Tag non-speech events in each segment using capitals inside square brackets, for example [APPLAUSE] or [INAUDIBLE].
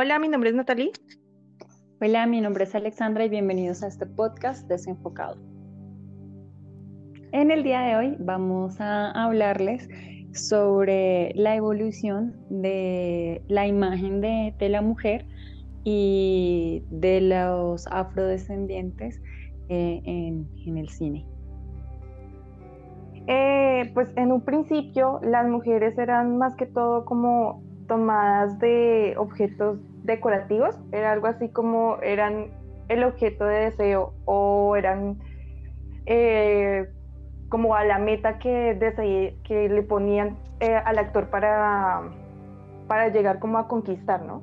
Hola, mi nombre es Natalie. Hola, mi nombre es Alexandra y bienvenidos a este podcast desenfocado. En el día de hoy vamos a hablarles sobre la evolución de la imagen de, la mujer y de los afrodescendientes eh, en, el cine. Eh, pues en un principio las mujeres eran más que todo como tomadas de objetos decorativos, era algo así como eran el objeto de deseo o eran eh, como a la meta que, que le ponían eh, al actor para, para llegar como a conquistar, ¿no?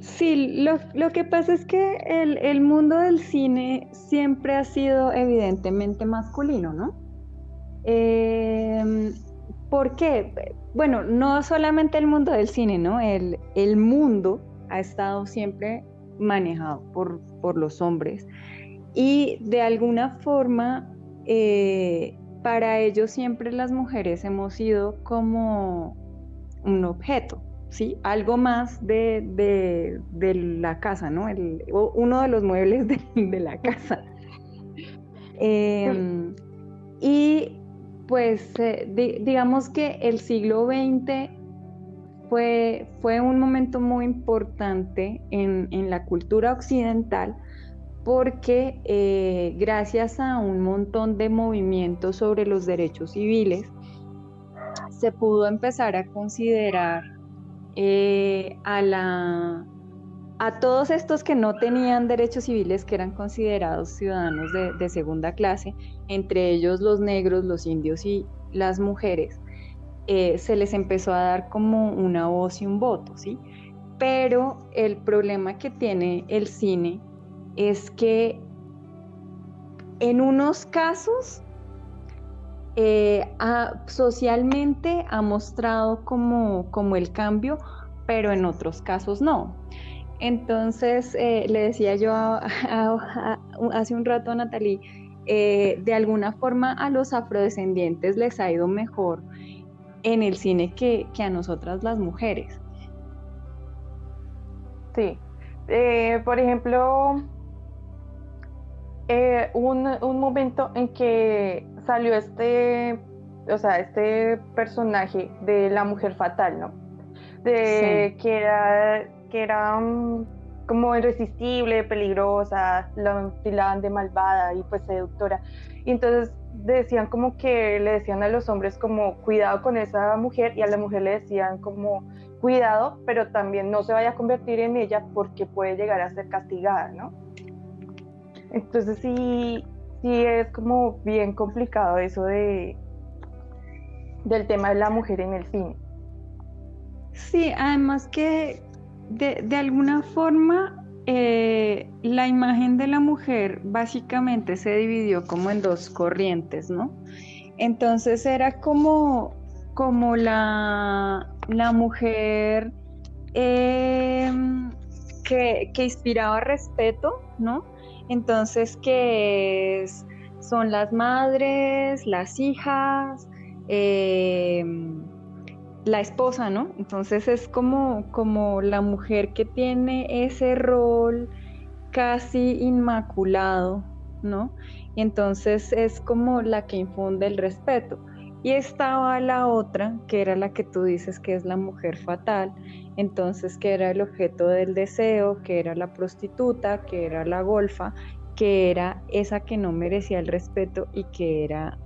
Sí, lo, que pasa es que el, mundo del cine siempre ha sido evidentemente masculino, ¿no? Eh, ¿Por qué? Bueno, no solamente el mundo del cine, ¿no? El, el mundo ha estado siempre manejado por, por los hombres y de alguna forma eh, para ellos siempre las mujeres hemos sido como un objeto, ¿sí? Algo más de, la casa, ¿no? El, uno de los muebles de, la casa. [LAUGHS] Em, y pues eh, digamos que el siglo XX fue, fue un momento muy importante en, la cultura occidental porque eh, gracias a un montón de movimientos sobre los derechos civiles, se pudo empezar a considerar eh, a la a todos estos que no tenían derechos civiles, que eran considerados ciudadanos de, segunda clase, entre ellos los negros, los indios y las mujeres, eh, se les empezó a dar como una voz y un voto, ¿sí? Pero el problema que tiene el cine es que en unos casos eh, socialmente ha mostrado como, como el cambio, pero en otros casos no. Entonces, eh, le decía yo hace un rato a Natalie, eh, de alguna forma a los afrodescendientes les ha ido mejor en el cine que, a nosotras las mujeres. Sí. Eh, por ejemplo, un, un, momento en que salió este, o sea, este personaje de la mujer fatal, ¿no? De que era que era mm, como irresistible, peligrosa, la tilaban de malvada y pues seductora. Y entonces decían como que le decían a los hombres como cuidado con esa mujer y a la mujer le decían como cuidado, pero también no se vaya a convertir en ella porque puede llegar a ser castigada, ¿no? Entonces sí, sí es como bien complicado eso de del tema de la mujer en el cine. Sí, además que de, alguna forma, eh, la imagen de la mujer básicamente se dividió como en dos corrientes, ¿no? Entonces era como, como la, la mujer em, que, inspiraba respeto, ¿no? Entonces que son las madres, las hijas, eh, la esposa, ¿no? Entonces es como, como la mujer que tiene ese rol casi inmaculado, ¿no? Entonces es como la que infunde el respeto. Y estaba la otra, que era la que tú dices que es la mujer fatal, entonces que era el objeto del deseo, que era la prostituta, que era la golfa, que era esa que no merecía el respeto y que era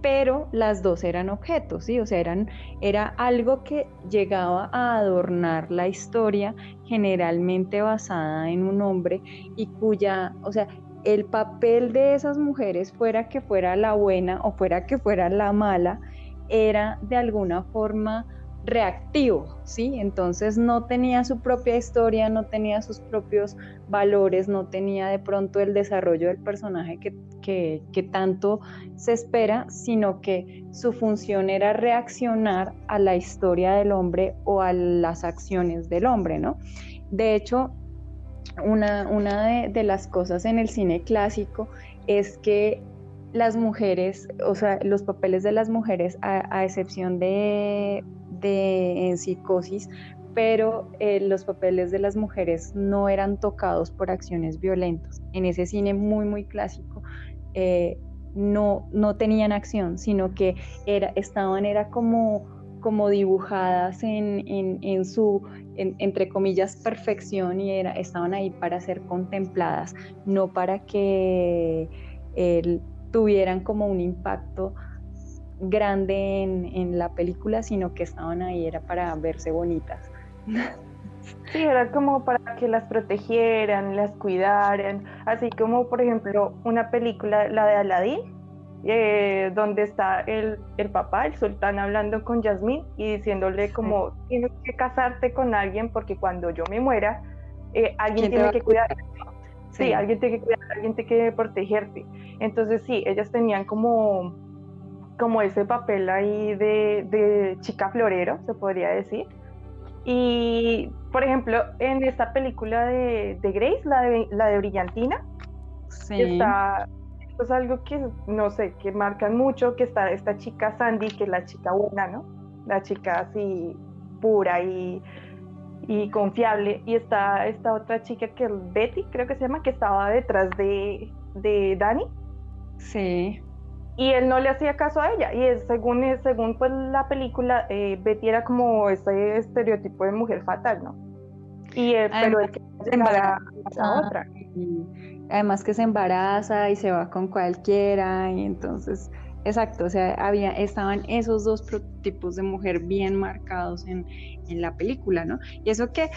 pero las dos eran objetos, ¿sí? O sea, eran, era algo que llegaba a adornar la historia, generalmente basada en un hombre y cuya, o sea, el papel de esas mujeres, fuera que fuera la buena o fuera que fuera la mala, era de alguna forma reactivo, ¿sí? Entonces no tenía su propia historia, no tenía sus propios valores, no tenía de pronto el desarrollo del personaje que, que, tanto se espera, sino que su función era reaccionar a la historia del hombre o a las acciones del hombre, ¿no? De hecho, una, una de, las cosas en el cine clásico es que las mujeres, o sea, los papeles de las mujeres, a excepción de de en psicosis, pero eh, los papeles de las mujeres no eran tocados por acciones violentas. En ese cine muy, muy clásico, eh, no, no tenían acción, sino que era, estaban, era como, como dibujadas en, en, su, entre comillas, perfección y era, estaban ahí para ser contempladas, no para que tuvieran como un impacto grande en, en, la película, sino que estaban ahí, era para verse bonitas. [LAUGHS] Sí, era como para que las protegieran, las cuidaran, así como por ejemplo una película, la de Aladdin, eh, donde está el, el, papá, el sultán, hablando con Yasmín y diciéndole como tienes que casarte con alguien porque cuando yo me muera, eh, alguien tiene que cuidar. Sí, alguien tiene que cuidar, alguien tiene que protegerte. Entonces sí, ellas tenían como, como ese papel ahí de, de chica florero, se podría decir y, por ejemplo, en esta película de, de Grace, la de, la de Brillantina, está, esto es algo que, no sé, que marcan mucho, que está esta chica Sandy, que es la chica buena, ¿no? La chica así pura y, y confiable. Y está esta otra chica que es Betty, creo que se llama, que estaba detrás de, de Dani. Sí y él no le hacía caso a ella y es, según según pues la película eh, Betty era como ese estereotipo de mujer fatal no y eh, pero es que se embaraza a otra además que se embaraza y se va con cualquiera y entonces exacto o sea había estaban esos dos prototipos de mujer bien marcados en, en la película no y eso que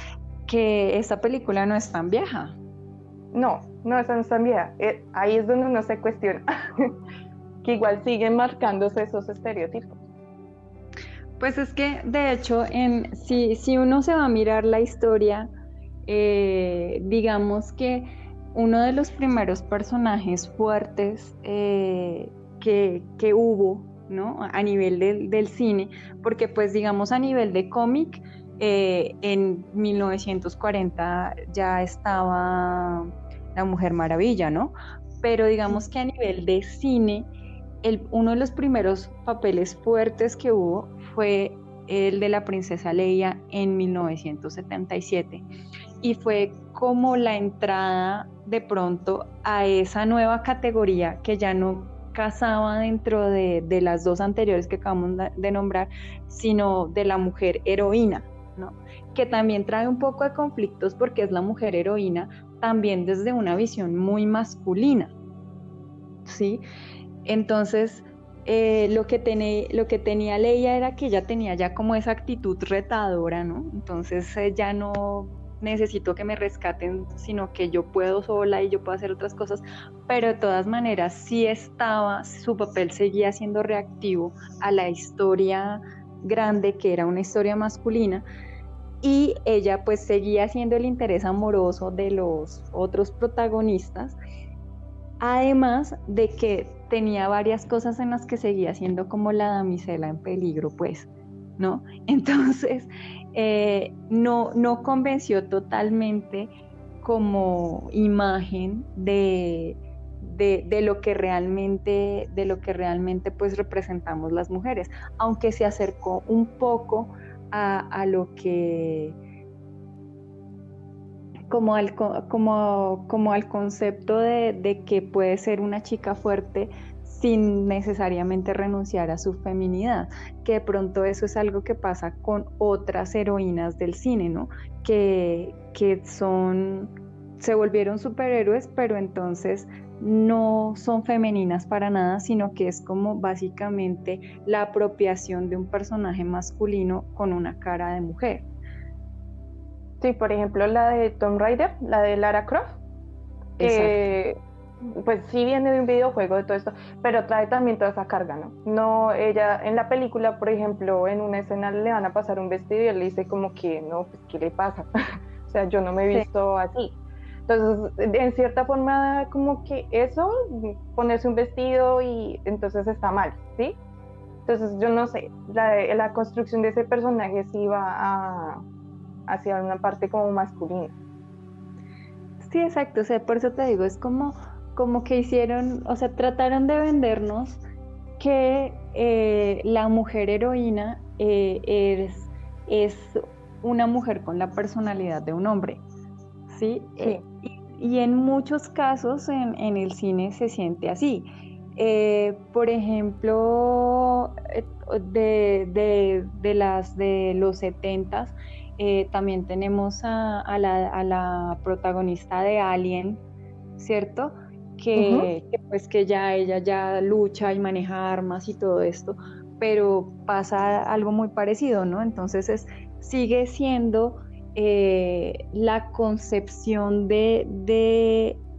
que esta película no es tan vieja. No no, esa no es tan vieja. Eh, ahí es donde uno se cuestiona [LAUGHS] que igual siguen marcándose esos estereotipos. Pues es que, de hecho, en, si, si uno se va a mirar la historia, eh, digamos que uno de los primeros personajes fuertes eh, que, hubo ¿no? a nivel del cine, porque pues digamos a nivel de cómic, eh, en 1940 ya estaba La Mujer Maravilla, ¿no? Pero digamos que a nivel de cine, uno de los primeros papeles fuertes que hubo fue el de la princesa Leia en 1977 y fue como la entrada de pronto a esa nueva categoría que ya no casaba dentro de, las dos anteriores que acabamos de nombrar, sino de la mujer heroína, ¿no? que también trae un poco de conflictos porque es la mujer heroína también desde una visión muy masculina. ¿sí? Entonces, eh, lo, que lo que tenía Leia era que ella tenía ya como esa actitud retadora, ¿no? Entonces eh, ya no necesito que me rescaten, sino que yo puedo sola y yo puedo hacer otras cosas, pero de todas maneras sí estaba, su papel seguía siendo reactivo a la historia grande, que era una historia masculina, y ella pues seguía siendo el interés amoroso de los otros protagonistas, además de que tenía varias cosas en las que seguía siendo como la damisela en peligro, pues, ¿no? [LAUGHS] Entonces, eh, no, no convenció totalmente como imagen de, de, lo que realmente, de lo que realmente pues representamos las mujeres, aunque se acercó un poco a, a lo que como al, como, como al concepto de, que puede ser una chica fuerte sin necesariamente renunciar a su feminidad, que de pronto eso es algo que pasa con otras heroínas del cine, ¿no? Que, que son, se volvieron superhéroes, pero entonces no son femeninas para nada, sino que es como básicamente la apropiación de un personaje masculino con una cara de mujer. Sí, por ejemplo, la de Tom Raider, la de Lara Croft, pues sí viene de un videojuego de todo esto, pero trae también toda esa carga, ¿no? No, ella, en la película, por ejemplo, en una escena le van a pasar un vestido y él dice como que, no, pues, ¿qué le pasa? [LAUGHS] o sea, yo no me he visto así. Entonces, en cierta forma, como que eso, ponerse un vestido y entonces está mal, ¿sí? Entonces, yo no sé, la, la construcción de ese personaje sí va a hacia una parte como masculina. Sí, exacto, o sea, por eso te digo, es como, como que hicieron, o sea, trataron de vendernos que eh, la mujer heroína eh, es, es una mujer con la personalidad de un hombre. ¿sí? Eh, y, en muchos casos en, el cine se siente así. Por ejemplo, eh, de, las de los 70 también tenemos a, la, protagonista de Alien, ¿cierto? Que, que, pues que ya ella ya lucha y maneja armas y todo esto, pero pasa algo muy parecido, ¿no? Entonces es, sigue siendo eh, la concepción de,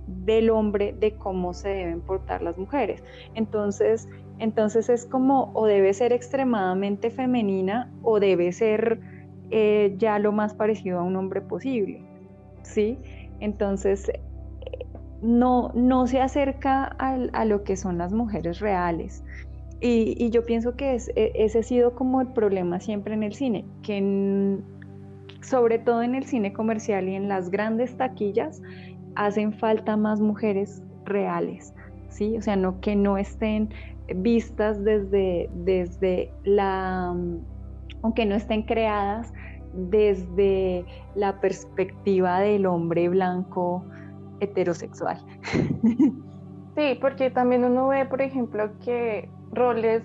del hombre de cómo se deben portar las mujeres. Entonces, entonces es como o debe ser extremadamente femenina o debe ser eh, ya lo más parecido a un hombre posible. ¿Sí? Entonces, no, no se acerca a, lo que son las mujeres reales. Y, yo pienso que e, ese ha sido como el problema siempre en el cine, que sobre todo en el cine comercial y en las grandes taquillas, hacen falta más mujeres reales, ¿sí? O sea, no que no estén vistas desde, desde la, aunque no estén creadas desde la perspectiva del hombre blanco heterosexual. Sí, porque también uno ve, por ejemplo, que roles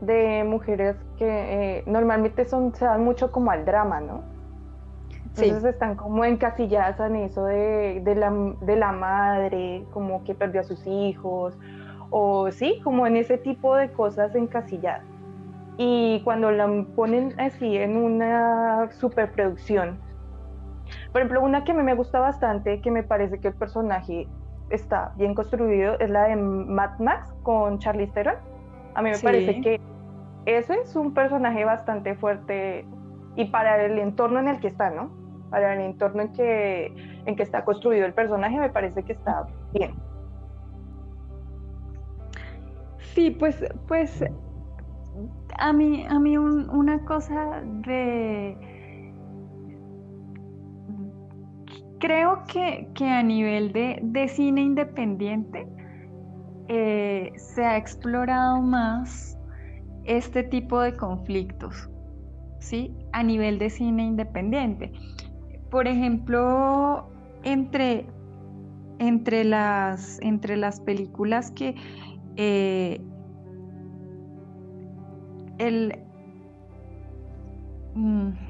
de mujeres que eh, normalmente son, se dan mucho como al drama, ¿no? Entonces están como encasilladas en eso de, la, de la madre, como que perdió a sus hijos, o sí, como en ese tipo de cosas encasilladas. Y cuando la ponen así en una superproducción, por ejemplo, una que a mí me gusta bastante, que me parece que el personaje está bien construido, es la de Mad Max con Charlize Theron a mí me parece que ese es un personaje bastante fuerte y para el entorno en el que está, ¿no? Para el entorno en que, en que está construido el personaje me parece que está bien. Sí, pues, pues a mí, a mí una cosa de... Creo que, a nivel de, de cine independiente, eh, se ha explorado más este tipo de conflictos, ¿sí? A nivel de cine independiente. Por ejemplo, entre, entre, las, entre las películas que eh, el, mm,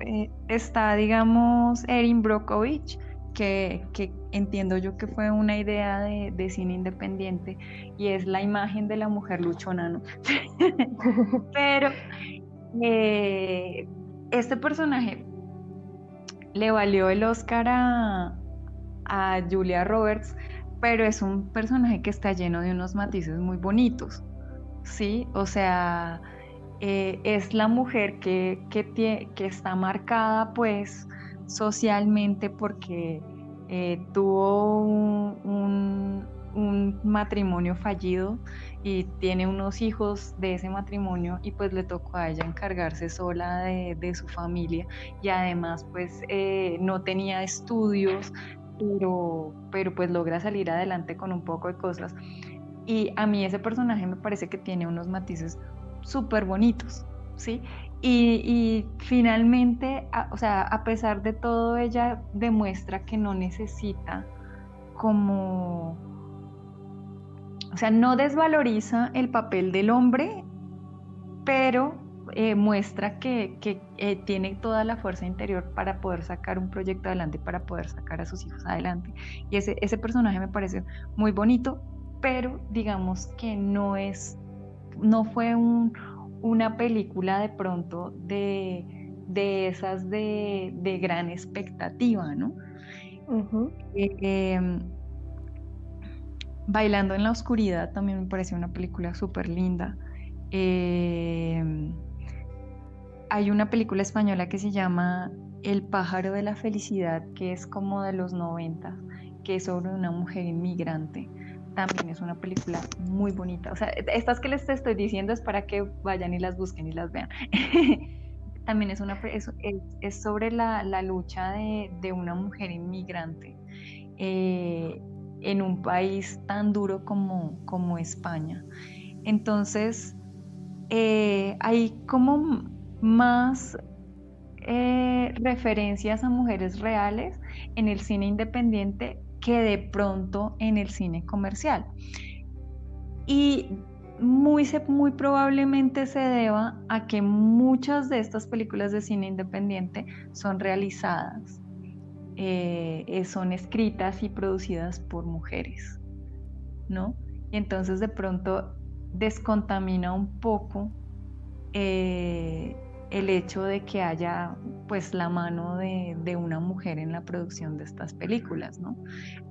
eh, está, digamos, Erin Brockovich, que, entiendo yo que fue una idea de, cine independiente y es la imagen de la mujer luchona, ¿no? [LAUGHS] Pero eh, este personaje le valió el Oscar a, Julia Roberts, pero es un personaje que está lleno de unos matices muy bonitos, ¿sí? O sea, eh, es la mujer que, que, está marcada pues socialmente porque eh, tuvo un, matrimonio fallido y tiene unos hijos de ese matrimonio y pues le tocó a ella encargarse sola de, su familia y además pues eh, no tenía estudios pero, pero pues logra salir adelante con un poco de cosas. Y a mí ese personaje me parece que tiene unos matices súper bonitos, ¿sí? Y, finalmente, o sea, a pesar de todo, ella demuestra que no necesita como, o sea, no desvaloriza el papel del hombre, pero eh, muestra que, eh, tiene toda la fuerza interior para poder sacar un proyecto adelante, para poder sacar a sus hijos adelante. Y ese, ese personaje me parece muy bonito, pero digamos que no es, no fue un, una película de pronto de, esas de, gran expectativa, ¿no? Em, Bailando en la oscuridad también me pareció una película súper linda. Em, hay una película española que se llama El pájaro de la felicidad, que es como de los 90, que es sobre una mujer inmigrante también es una película muy bonita. O sea, estas que les estoy diciendo es para que vayan y las busquen y las vean. [LAUGHS] también es, una, es, sobre la, lucha de, una mujer inmigrante eh, en un país tan duro como, como España. Entonces, eh, hay como más eh, referencias a mujeres reales en el cine independiente que de pronto en el cine comercial. Y muy, muy probablemente se deba a que muchas de estas películas de cine independiente son realizadas, eh, eh, son escritas y producidas por mujeres, ¿no? Y entonces de pronto descontamina un poco eh, el hecho de que haya pues la mano de, de, una mujer en la producción de estas películas, ¿no?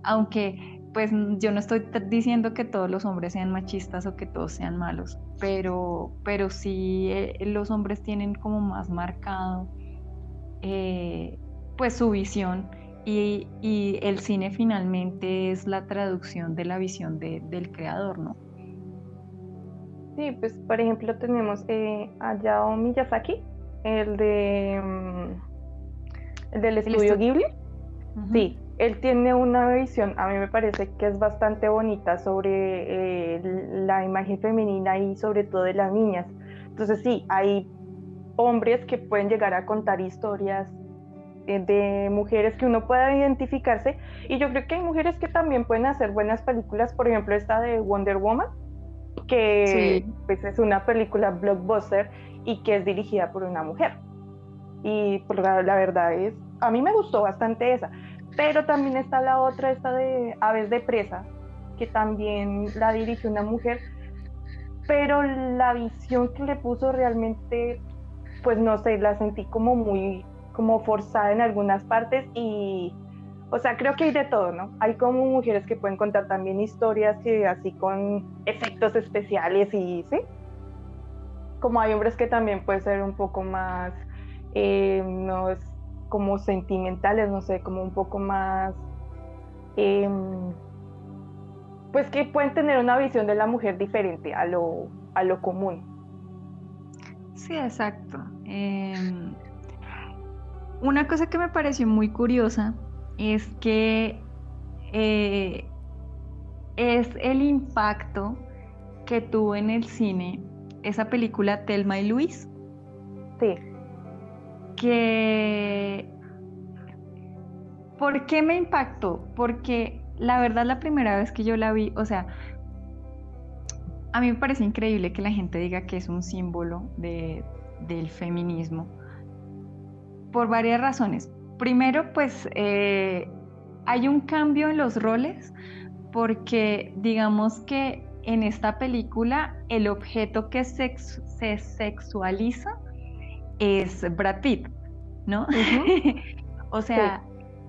Aunque pues yo no estoy diciendo que todos los hombres sean machistas o que todos sean malos, pero, pero sí eh, los hombres tienen como más marcado eh, pues su visión y, el cine finalmente es la traducción de la visión del creador, ¿no? Sí, pues por ejemplo tenemos eh, a Yao Miyazaki, el de mm, el del estudio Ghibli. Sí, él tiene una visión, a mí me parece que es bastante bonita sobre eh, la imagen femenina y sobre todo de las niñas. Entonces sí, hay hombres que pueden llegar a contar historias eh, de mujeres que uno pueda identificarse y yo creo que hay mujeres que también pueden hacer buenas películas, por ejemplo esta de Wonder Woman, que pues, es una película blockbuster y que es dirigida por una mujer. Y pues, la, verdad es, a mí me gustó bastante esa. Pero también está la otra, esta de Aves de Presa, que también la dirigió una mujer, pero la visión que le puso realmente, pues no sé, la sentí como muy, como forzada en algunas partes y, o sea, creo que hay de todo, ¿no? Hay como mujeres que pueden contar también historias que así con efectos especiales y, ¿sí? Como hay hombres que también puede ser un poco más, eh, no es como sentimentales, no sé, como un poco más, em, pues que pueden tener una visión de la mujer diferente a lo, a lo común. Sí, exacto. Em, una cosa que me pareció muy curiosa es que eh, es el impacto que tuvo en el cine esa película Telma y Luis. Sí que... ¿Por qué me impactó? Porque la verdad la primera vez que yo la vi, o sea, a mí me parece increíble que la gente diga que es un símbolo de, del feminismo por varias razones. Primero, pues eh, hay un cambio en los roles porque digamos que en esta película el objeto que se sexualiza es Brad Pitt, ¿no? [LAUGHS] o sea,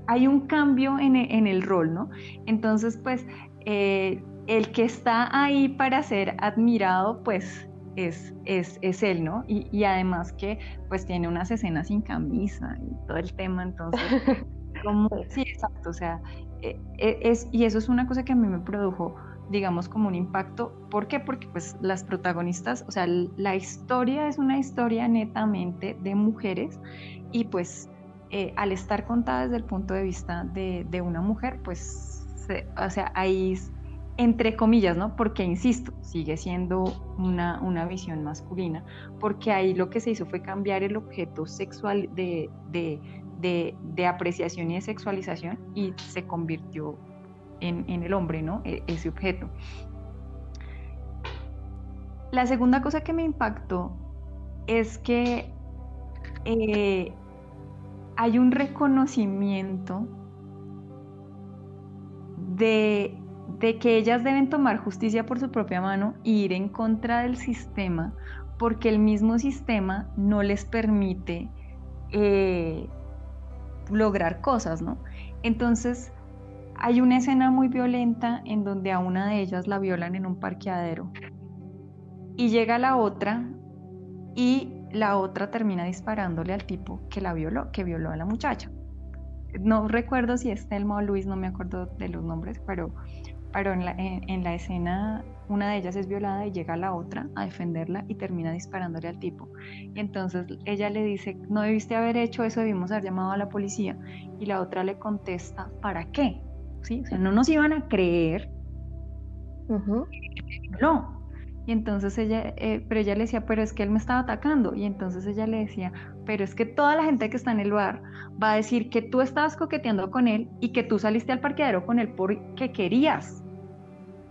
hay un cambio en, el rol, ¿no? Entonces, pues, eh, el que está ahí para ser admirado, pues, es, es, es él, ¿no? Y, además que, pues, tiene unas escenas sin camisa y todo el tema, entonces, [LAUGHS] como, sí, exacto, o sea, eh, eh, es, y eso es una cosa que a mí me produjo digamos, como un impacto. ¿Por qué? Porque pues las protagonistas, o sea, la historia es una historia netamente de mujeres y pues eh, al estar contada desde el punto de vista de, una mujer, pues, o sea, ahí entre comillas, ¿no? Porque, insisto, sigue siendo una, una, visión masculina, porque ahí lo que se hizo fue cambiar el objeto sexual de, de, de apreciación y de sexualización y se convirtió en, el hombre, ¿no? E, ese objeto. La segunda cosa que me impactó es que eh, hay un reconocimiento de, que ellas deben tomar justicia por su propia mano e ir en contra del sistema porque el mismo sistema no les permite eh, lograr cosas, ¿no? Entonces, hay una escena muy violenta en donde a una de ellas la violan en un parqueadero y llega la otra y la otra termina disparándole al tipo que la violó, que violó a la muchacha. No recuerdo si es Telma o Luis, no me acuerdo de los nombres, pero, pero en, la, en la escena una de ellas es violada y llega la otra a defenderla y termina disparándole al tipo. Y entonces ella le dice, no debiste haber hecho eso, debimos haber llamado a la policía. Y la otra le contesta, ¿para qué? ¿Sí? O sea, no nos iban a creer. No. Y entonces ella, eh, pero ella le decía, pero es que él me estaba atacando. Y entonces ella le decía, pero es que toda la gente que está en el bar va a decir que tú estabas coqueteando con él y que tú saliste al parqueadero con él porque querías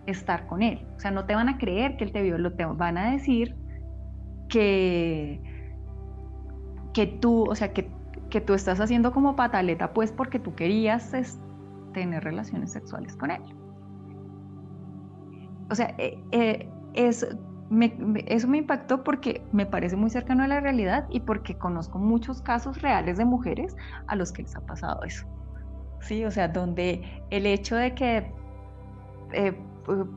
estar con él. O sea, no te van a creer que él te vio, lo te van a decir que, que tú, o sea, que, que tú estás haciendo como pataleta, pues porque tú querías tener relaciones sexuales con él. O sea, eh, eh, es, eso me impactó porque me parece muy cercano a la realidad y porque conozco muchos casos reales de mujeres a los que les ha pasado eso. Sí, o sea, donde el hecho de que eh,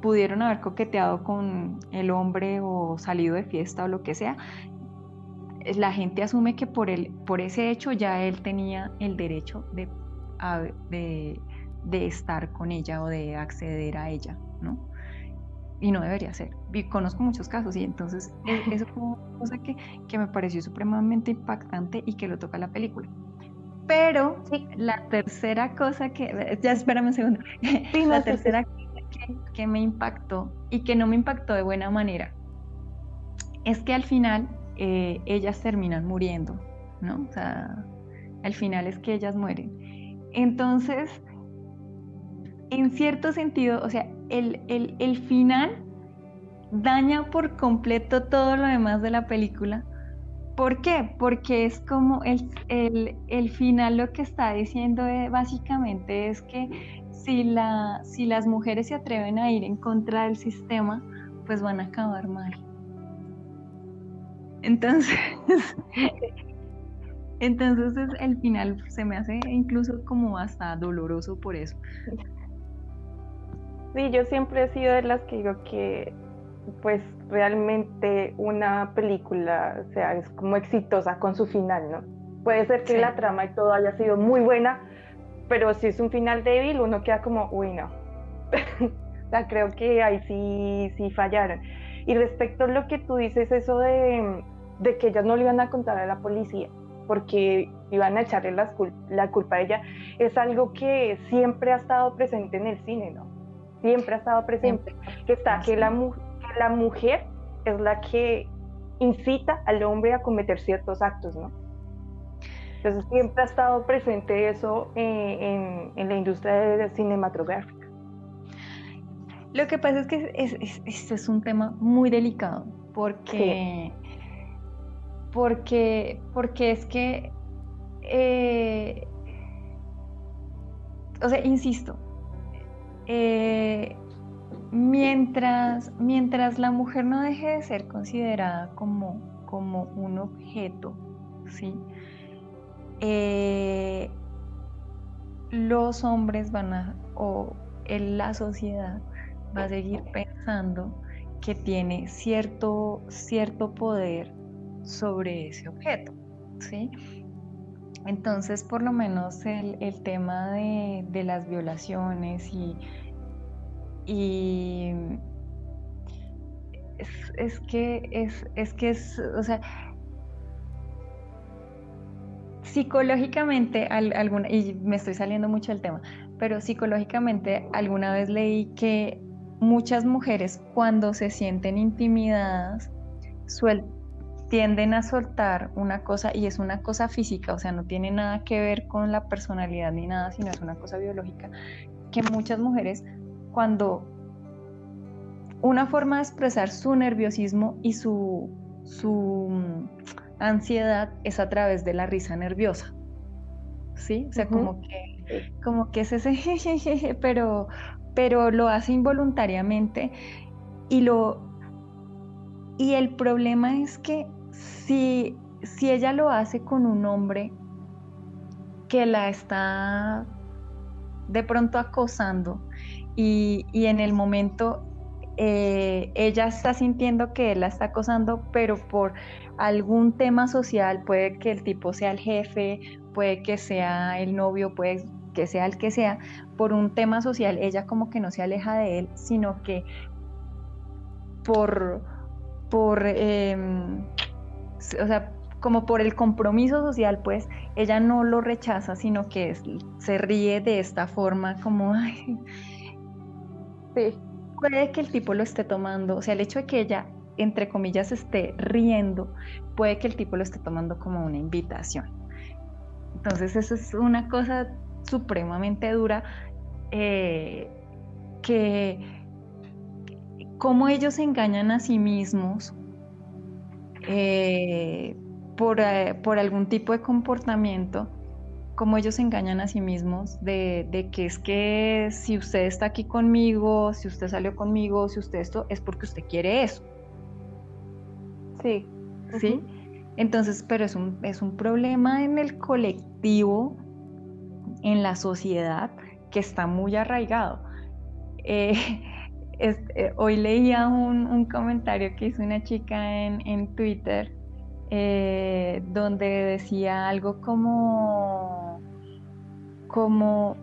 pudieron haber coqueteado con el hombre o salido de fiesta o lo que sea, la gente asume que por, el, por ese hecho ya él tenía el derecho de, de, de estar con ella o de acceder a ella, ¿no? y no debería ser. Y conozco muchos casos y entonces e, [LAUGHS] eso fue una cosa que, que, me pareció supremamente impactante y que lo toca la película. Pero la tercera cosa que, ya espérame un segundo, [LAUGHS] la tercera cosa que, que, me impactó y que no me impactó de buena manera es que al final eh, ellas terminan muriendo, ¿no? O sea, al final es que ellas mueren. Entonces, en cierto sentido, o sea, el, final daña por completo todo lo demás de la película. ¿Por qué? Porque es como el, el, final lo que está diciendo básicamente es que si, la, si las mujeres se atreven a ir en contra del sistema, pues van a acabar mal. Entonces, [LAUGHS] entonces el final se me hace incluso como hasta doloroso por eso. Sí, yo siempre he sido de las que digo que pues realmente una película sea es como exitosa con su final, ¿no? Puede ser que la trama y todo haya sido muy buena, pero si es un final débil, uno queda como, uy, no. [LAUGHS] o sea, creo que ahí sí, sí fallaron. Y respecto a lo que tú dices, eso de, de que ellas no le iban a contar a la policía, porque iban a echarle la culpa a ella, es algo que siempre ha estado presente en el cine, ¿no? Siempre ha estado presente, que está que la, la mujer es la que incita al hombre a cometer ciertos actos, ¿no? Entonces siempre ha estado presente eso eh, en, la industria cinematográfica. Lo que pasa es que es, es, un tema muy delicado porque, porque, porque es que, eh, o sea, insisto, eh, mientras, mientras la mujer no deje de ser considerada como, como un objeto, ¿sí? Eh, los hombres van a, o la sociedad va a seguir pensando que tiene cierto, cierto poder sobre ese objeto, ¿sí? Entonces, por lo menos el, tema de, las violaciones y, es, que es, es que es, o sea, psicológicamente, alguna, y me estoy saliendo mucho del tema, pero psicológicamente alguna vez leí que muchas mujeres cuando se sienten intimidadas sueltan tienden a soltar una cosa y es una cosa física, o sea, no tiene nada que ver con la personalidad ni nada, sino es una cosa biológica, que muchas mujeres cuando una forma de expresar su nerviosismo y su, su mm, ansiedad es a través de la risa nerviosa. ¿Sí? O sea, como que como que es ese [LAUGHS] jejeje, pero pero lo hace involuntariamente y lo y el problema es que si, si ella lo hace con un hombre que la está de pronto acosando y, en el momento eh, ella está sintiendo que él la está acosando, pero por algún tema social, puede que el tipo sea el jefe, puede que sea el novio, puede que sea el que sea, por un tema social, ella como que no se aleja de él, sino que por, por em, o sea, como por el compromiso social, pues ella no lo rechaza, sino que se ríe de esta forma como, [LAUGHS] ay, sí. puede que el tipo lo esté tomando, o sea, el hecho de que ella, entre comillas, esté riendo, puede que el tipo lo esté tomando como una invitación. Entonces, eso es una cosa supremamente dura eh, que cómo ellos se engañan a sí mismos eh, por, eh, por, algún tipo de comportamiento, cómo ellos se engañan a sí mismos de, de, que es que si usted está aquí conmigo, si usted salió conmigo, si usted esto, es porque usted quiere eso. Sí. ¿Sí? Entonces, pero es un, es un problema en el colectivo, en la sociedad, que está muy arraigado. Eh, eh, hoy leía un, comentario que hizo una chica en, Twitter eh, donde decía algo como, como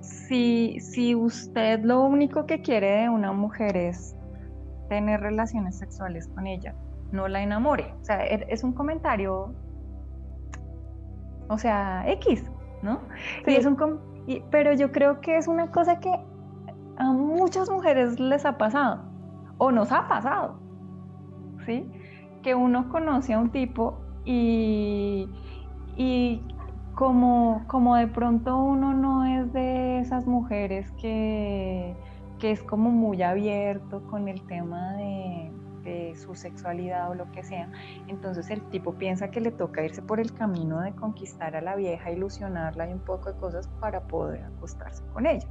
si, si usted lo único que quiere de una mujer es tener relaciones sexuales con ella, no la enamore. O sea, er, es un comentario, o sea, X, ¿no? Sí. es un pero yo creo que es una cosa que a muchas mujeres les ha pasado o nos ha pasado, ¿sí? Que uno conoce a un tipo y, y como, como de pronto uno no es de esas mujeres que, que es como muy abierto con el tema de, de su sexualidad o lo que sea. Entonces el tipo piensa que le toca irse por el camino de conquistar a la vieja, ilusionarla y un poco de cosas para poder acostarse con ella.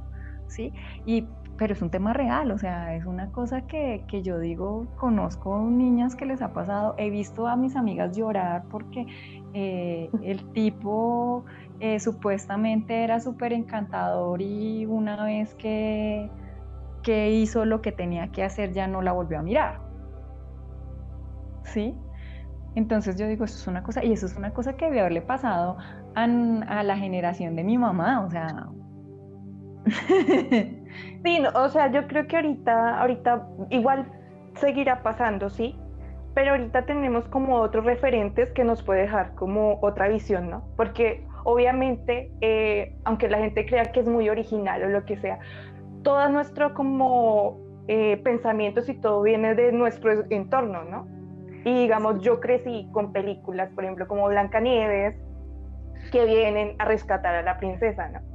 ¿Sí? Y, pero es un tema real, o sea, es una cosa que, que yo digo, conozco niñas que les ha pasado, he visto a mis amigas llorar porque eh, [LAUGHS] el tipo eh, supuestamente era súper encantador y una vez que, que hizo lo que tenía que hacer ya no la volvió a mirar. ¿sí? Entonces yo digo, eso es una cosa, y eso es una cosa que debe haberle pasado a, la generación de mi mamá, o sea... [LAUGHS] sí, o sea, yo creo que ahorita, ahorita igual seguirá pasando, sí, pero ahorita tenemos como otros referentes que nos puede dejar como otra visión, ¿no? Porque obviamente, eh, aunque la gente crea que es muy original o lo que sea, todo nuestro como eh, pensamientos y todo viene de nuestro entorno, ¿no? Y digamos, yo crecí con películas, por ejemplo, como Blancanieves, que vienen a rescatar a la princesa, ¿no?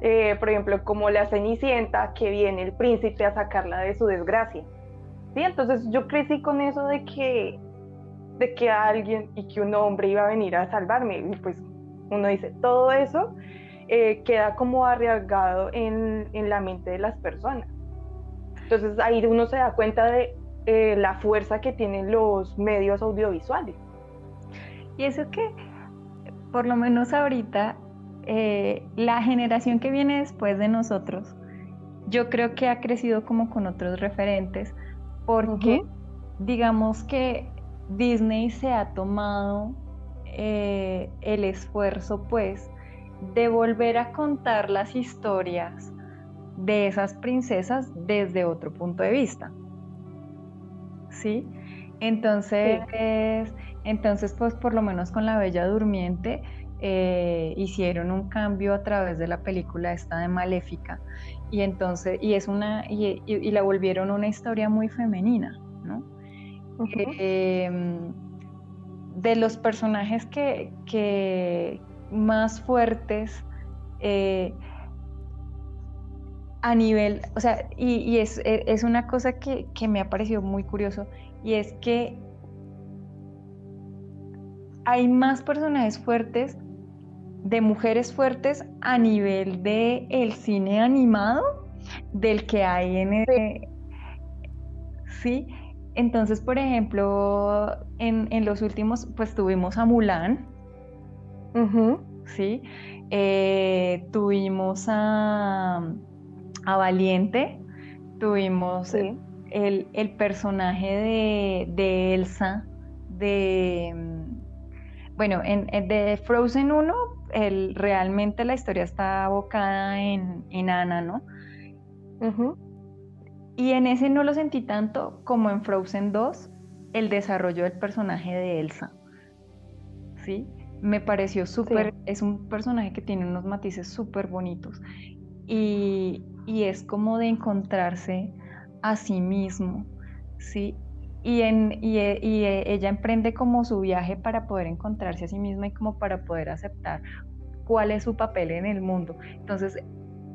Eh, por ejemplo, como La Cenicienta, que viene el príncipe a sacarla de su desgracia. ¿Sí? Entonces yo crecí con eso de que, de que alguien y que un hombre iba a venir a salvarme. Y pues uno dice, todo eso eh, queda como arriesgado en, en la mente de las personas. Entonces ahí uno se da cuenta de eh, la fuerza que tienen los medios audiovisuales. Y eso que, por lo menos ahorita, eh, la generación que viene después de nosotros, yo creo que ha crecido como con otros referentes, porque digamos que Disney se ha tomado eh, el esfuerzo, pues, de volver a contar las historias de esas princesas desde otro punto de vista. ¿sí? Entonces, entonces pues por lo menos con La Bella Durmiente eh, hicieron un cambio a través de la película esta de Maléfica y entonces, y es una, y, la volvieron una historia muy femenina, ¿no? Em, de los personajes que, más fuertes, eh, a nivel, o sea, y, es, e, es, una cosa que, me ha parecido muy curioso, y es que hay más personajes fuertes, de mujeres fuertes a nivel de el cine animado del que hay en el... Sí, entonces, por ejemplo, en, los últimos, pues tuvimos a Mulan, ¿sí? Eh, tuvimos a a Valiente, tuvimos el, personaje de, Elsa, de... Mm, bueno, en, de Frozen 1, el, realmente la historia está abocada en, en Anna, ¿no? Y en ese no lo sentí tanto como en Frozen 2, el desarrollo del personaje de Elsa. ¿Sí? Me pareció súper, es un personaje que tiene unos matices súper bonitos. Y, y es como de encontrarse a sí mismo, ¿sí? Y, en, y, y, ella emprende como su viaje para poder encontrarse a sí misma y como para poder aceptar cuál es su papel en el mundo. Entonces,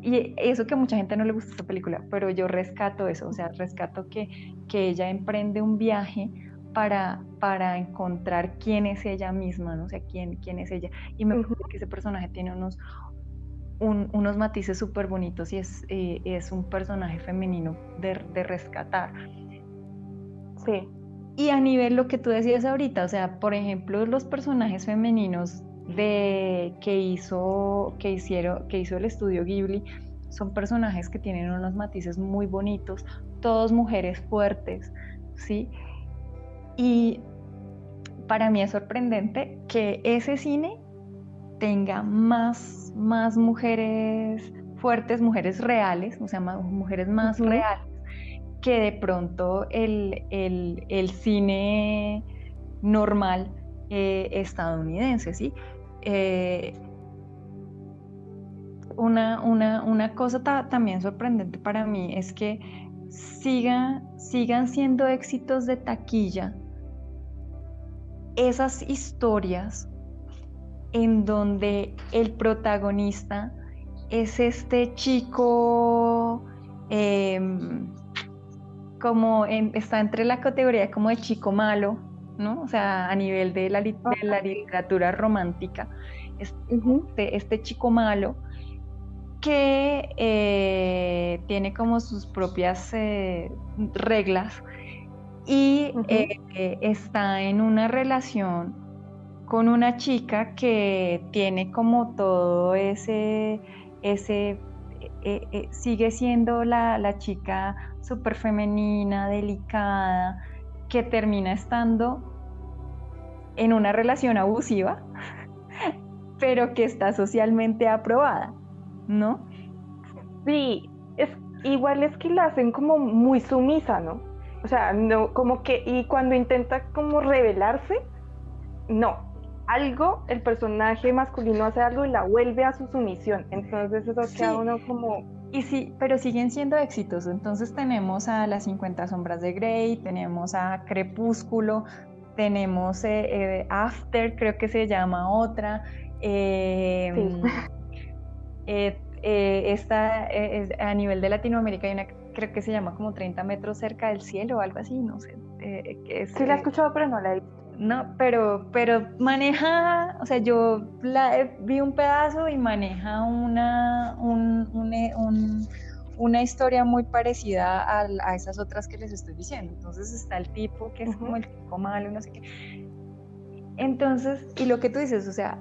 y eso que a mucha gente no le gusta esta película, pero yo rescato eso, o sea, rescato que, que ella emprende un viaje para, para encontrar quién es ella misma, ¿no? O sea, quién, quién es ella. Y me parece que ese personaje tiene unos, unos matices súper bonitos y es, eh, es un personaje femenino de, de rescatar. Sí. Y a nivel lo que tú decías ahorita, o sea, por ejemplo, los personajes femeninos de que hizo, que hicieron, que hizo el estudio Ghibli, son personajes que tienen unos matices muy bonitos, todos mujeres fuertes, ¿sí? Y para mí es sorprendente que ese cine tenga más, más mujeres fuertes, mujeres reales, o sea, más, mujeres más reales, que de pronto el, el, cine normal eh, estadounidense, ¿sí? Eh, una, una, cosa también sorprendente para mí es que siga, sigan siendo éxitos de taquilla esas historias en donde el protagonista es este chico em, como está entre la categoría como de chico malo, ¿no? O sea, a nivel de la, literatura romántica, este, este, chico malo que eh, tiene como sus propias eh, reglas y eh, está en una relación con una chica que tiene como todo ese, ese sigue siendo la, la chica súper femenina, delicada, que termina estando en una relación abusiva, [LAUGHS] pero que está socialmente aprobada, ¿no? Sí, es igual es que la hacen como muy sumisa, ¿no? O sea, no, como que, y cuando intenta como revelarse, no, algo, el personaje masculino hace algo y la vuelve a su sumisión. Entonces eso queda uno como y sí, pero siguen siendo éxitos. Entonces tenemos a Las 50 Sombras de Grey, tenemos a Crepúsculo, tenemos eh, eh, After, creo que se llama otra. Em, [LAUGHS] eh, esta, a nivel de Latinoamérica hay una, creo que se llama como 30 metros cerca del cielo o algo así, no sé. sí, la he escuchado, pero no la he visto. No, pero, pero maneja, o sea, yo la, vi un pedazo y maneja una, una historia muy parecida a, esas otras que les estoy diciendo. Entonces está el tipo que es como el tipo malo, no sé qué. Entonces, y lo que tú dices, o sea,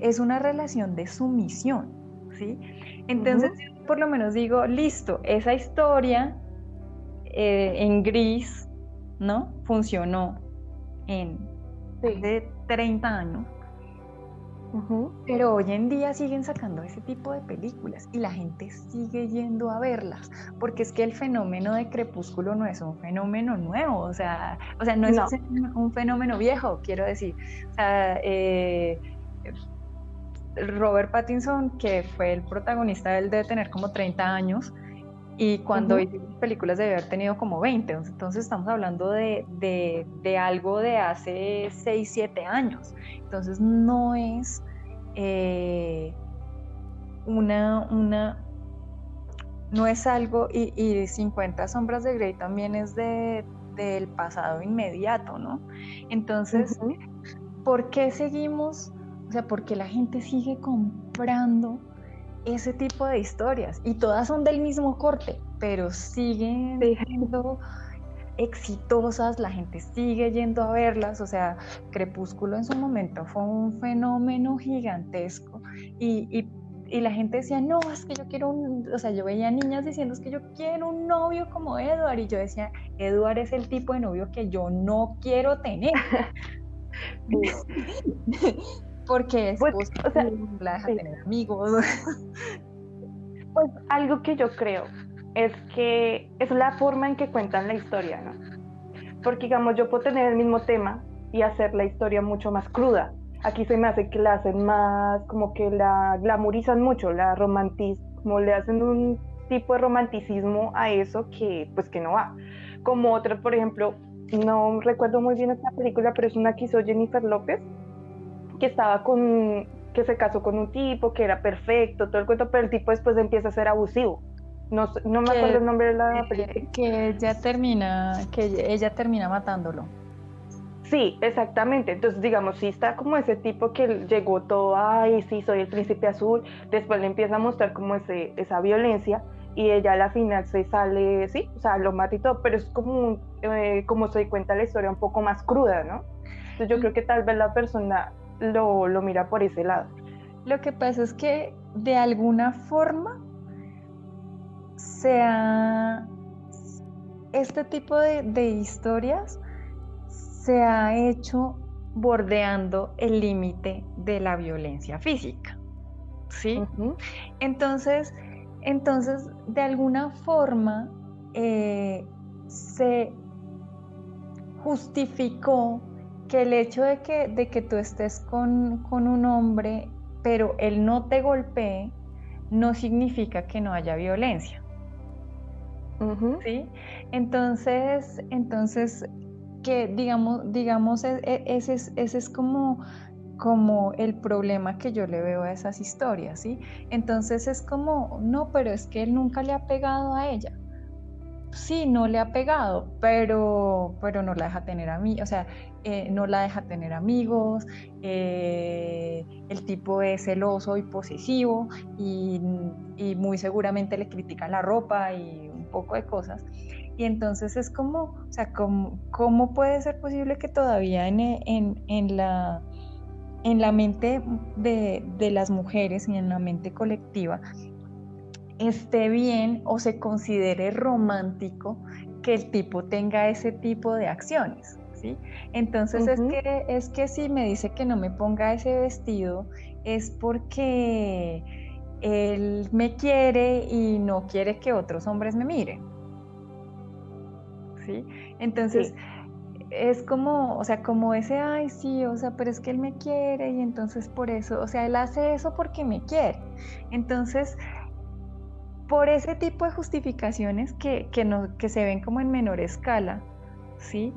es una relación de sumisión, ¿sí? Entonces, por lo menos digo, listo, esa historia eh, en gris, ¿no? Funcionó en de 30 años. Pero hoy en día siguen sacando ese tipo de películas y la gente sigue yendo a verlas, porque es que el fenómeno de Crepúsculo no es un fenómeno nuevo, o sea, o sea no es un fenómeno viejo, quiero decir. O sea, eh, Robert Pattinson, que fue el protagonista, él debe tener como 30 años, y cuando hice películas debe haber tenido como 20, entonces estamos hablando de, algo de hace 6, 7 años. Entonces no es eh, una, una, no es algo, y, y, 50 sombras de Grey también es de, del pasado inmediato, ¿no? Entonces, ¿por qué seguimos? O sea, ¿por qué la gente sigue comprando? Ese tipo de historias. Y todas son del mismo corte, pero siguen siendo exitosas, la gente sigue yendo a verlas, o sea, Crepúsculo en su momento fue un fenómeno gigantesco. Y, la gente decía, no, es que yo quiero un, o sea, yo veía niñas diciendo, es que yo quiero un novio como Edward y yo decía, Edward es el tipo de novio que yo no quiero tener. [LAUGHS] [LAUGHS] porque es pues, o sea, la deja tener amigos. [LAUGHS] Pues algo que yo creo es que es la forma en que cuentan la historia, ¿no? Porque digamos, yo puedo tener el mismo tema y hacer la historia mucho más cruda. Aquí se me hace que la hacen más, como que la glamorizan mucho, la romantizan, como le hacen un tipo de romanticismo a eso que pues que no va. Como otra, por ejemplo, no recuerdo muy bien esta película, pero es una que hizo Jennifer López, que estaba con, que se casó con un tipo, que era perfecto, todo el cuento, pero el tipo después empieza a ser abusivo. No, no me acuerdo el nombre de la película. Que ella termina, que ella termina matándolo. Sí, exactamente. Entonces, digamos, sí está como ese tipo que llegó todo, ay, sí, soy el príncipe azul, después le empieza a mostrar como ese, esa violencia y ella a la final se sale, sí, o sea, lo mata y todo, pero es como, eh, como se cuenta la historia un poco más cruda, ¿no? Entonces yo creo que tal vez la persona lo, lo mira por ese lado. Lo que pasa es que de alguna forma sea este tipo de, de historias se ha hecho bordeando el límite de la violencia física. ¿Sí? Entonces, entonces, de alguna forma, eh, se justificó que el hecho de que, de que tú estés con, un hombre, pero él no te golpee, no significa que no haya violencia. ¿Sí? Entonces, entonces que digamos, digamos e, e, ese, es, ese es como, como el problema que yo le veo a esas historias, ¿sí? Entonces es como, no, pero es que él nunca le ha pegado a ella. Sí, no le ha pegado, pero, pero no la deja tener a mí, o sea, eh, no la deja tener amigos, eh, el tipo es celoso y posesivo y, muy seguramente le critica la ropa y un poco de cosas. Y entonces es como, o sea, ¿cómo, puede ser posible que todavía en, en, en la, en la mente de, de, las mujeres y en la mente colectiva esté bien o se considere romántico que el tipo tenga ese tipo de acciones? ¿Sí? Entonces es, que, es que si me dice que no me ponga ese vestido es porque él me quiere y no quiere que otros hombres me miren. ¿sí? Entonces, es como, o sea, como ese, ay, sí, o sea, pero es que él me quiere y entonces por eso, o sea, él hace eso porque me quiere. Entonces, por ese tipo de justificaciones que, que, no, que se ven como en menor escala, ¿sí?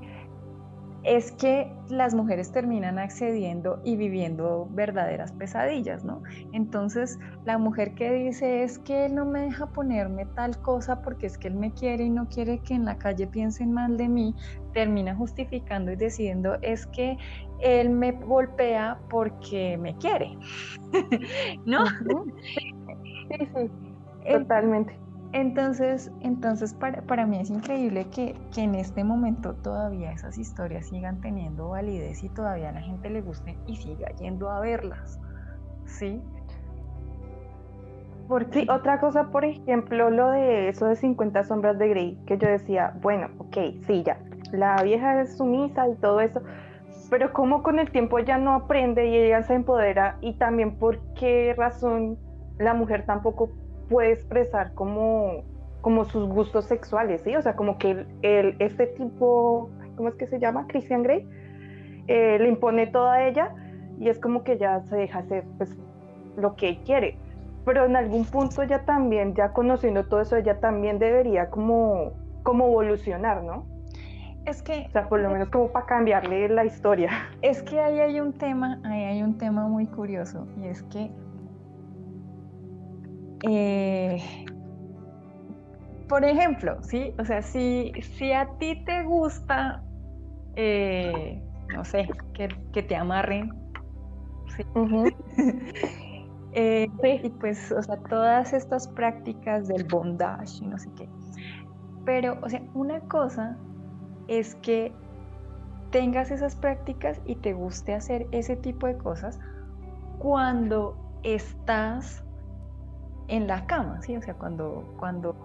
Es que las mujeres terminan accediendo y viviendo verdaderas pesadillas, ¿no? Entonces, la mujer que dice es que él no me deja ponerme tal cosa porque es que él me quiere y no quiere que en la calle piensen mal de mí, termina justificando y decidiendo es que él me golpea porque me quiere, [LAUGHS] ¿no? [LAUGHS] Sí, sí, totalmente. Entonces, entonces para, mí es increíble que, en este momento todavía esas historias sigan teniendo validez y todavía a la gente le guste y siga yendo a verlas. ¿Sí? Porque... Sí, otra cosa, por ejemplo, lo de eso de 50 sombras de Grey, que yo decía, bueno, ok, sí, ya, la vieja es sumisa y todo eso, pero como con el tiempo ya no aprende y ella se empodera y también por qué razón la mujer tampoco puede expresar como, como sus gustos sexuales, ¿sí? O sea, como que el, este tipo, ¿cómo es que se llama? Christian Grey, eh, le impone todo a ella y es como que ya se deja hacer pues, lo que quiere. Pero en algún punto ya también, ya conociendo todo eso, ella también debería como, como evolucionar, ¿no? Es que... O sea, por lo menos como para cambiarle la historia. Es que ahí hay un tema, ahí hay un tema muy curioso y es que eh, por ejemplo, ¿sí? O sea, si, si a ti te gusta, eh, no sé, que, te amarren, [LAUGHS] eh, ¿sí? y pues, o sea, todas estas prácticas del bondage y no sé qué. Pero, o sea, una cosa es que tengas esas prácticas y te guste hacer ese tipo de cosas cuando estás en la cama, ¿sí? O sea, cuando, cuando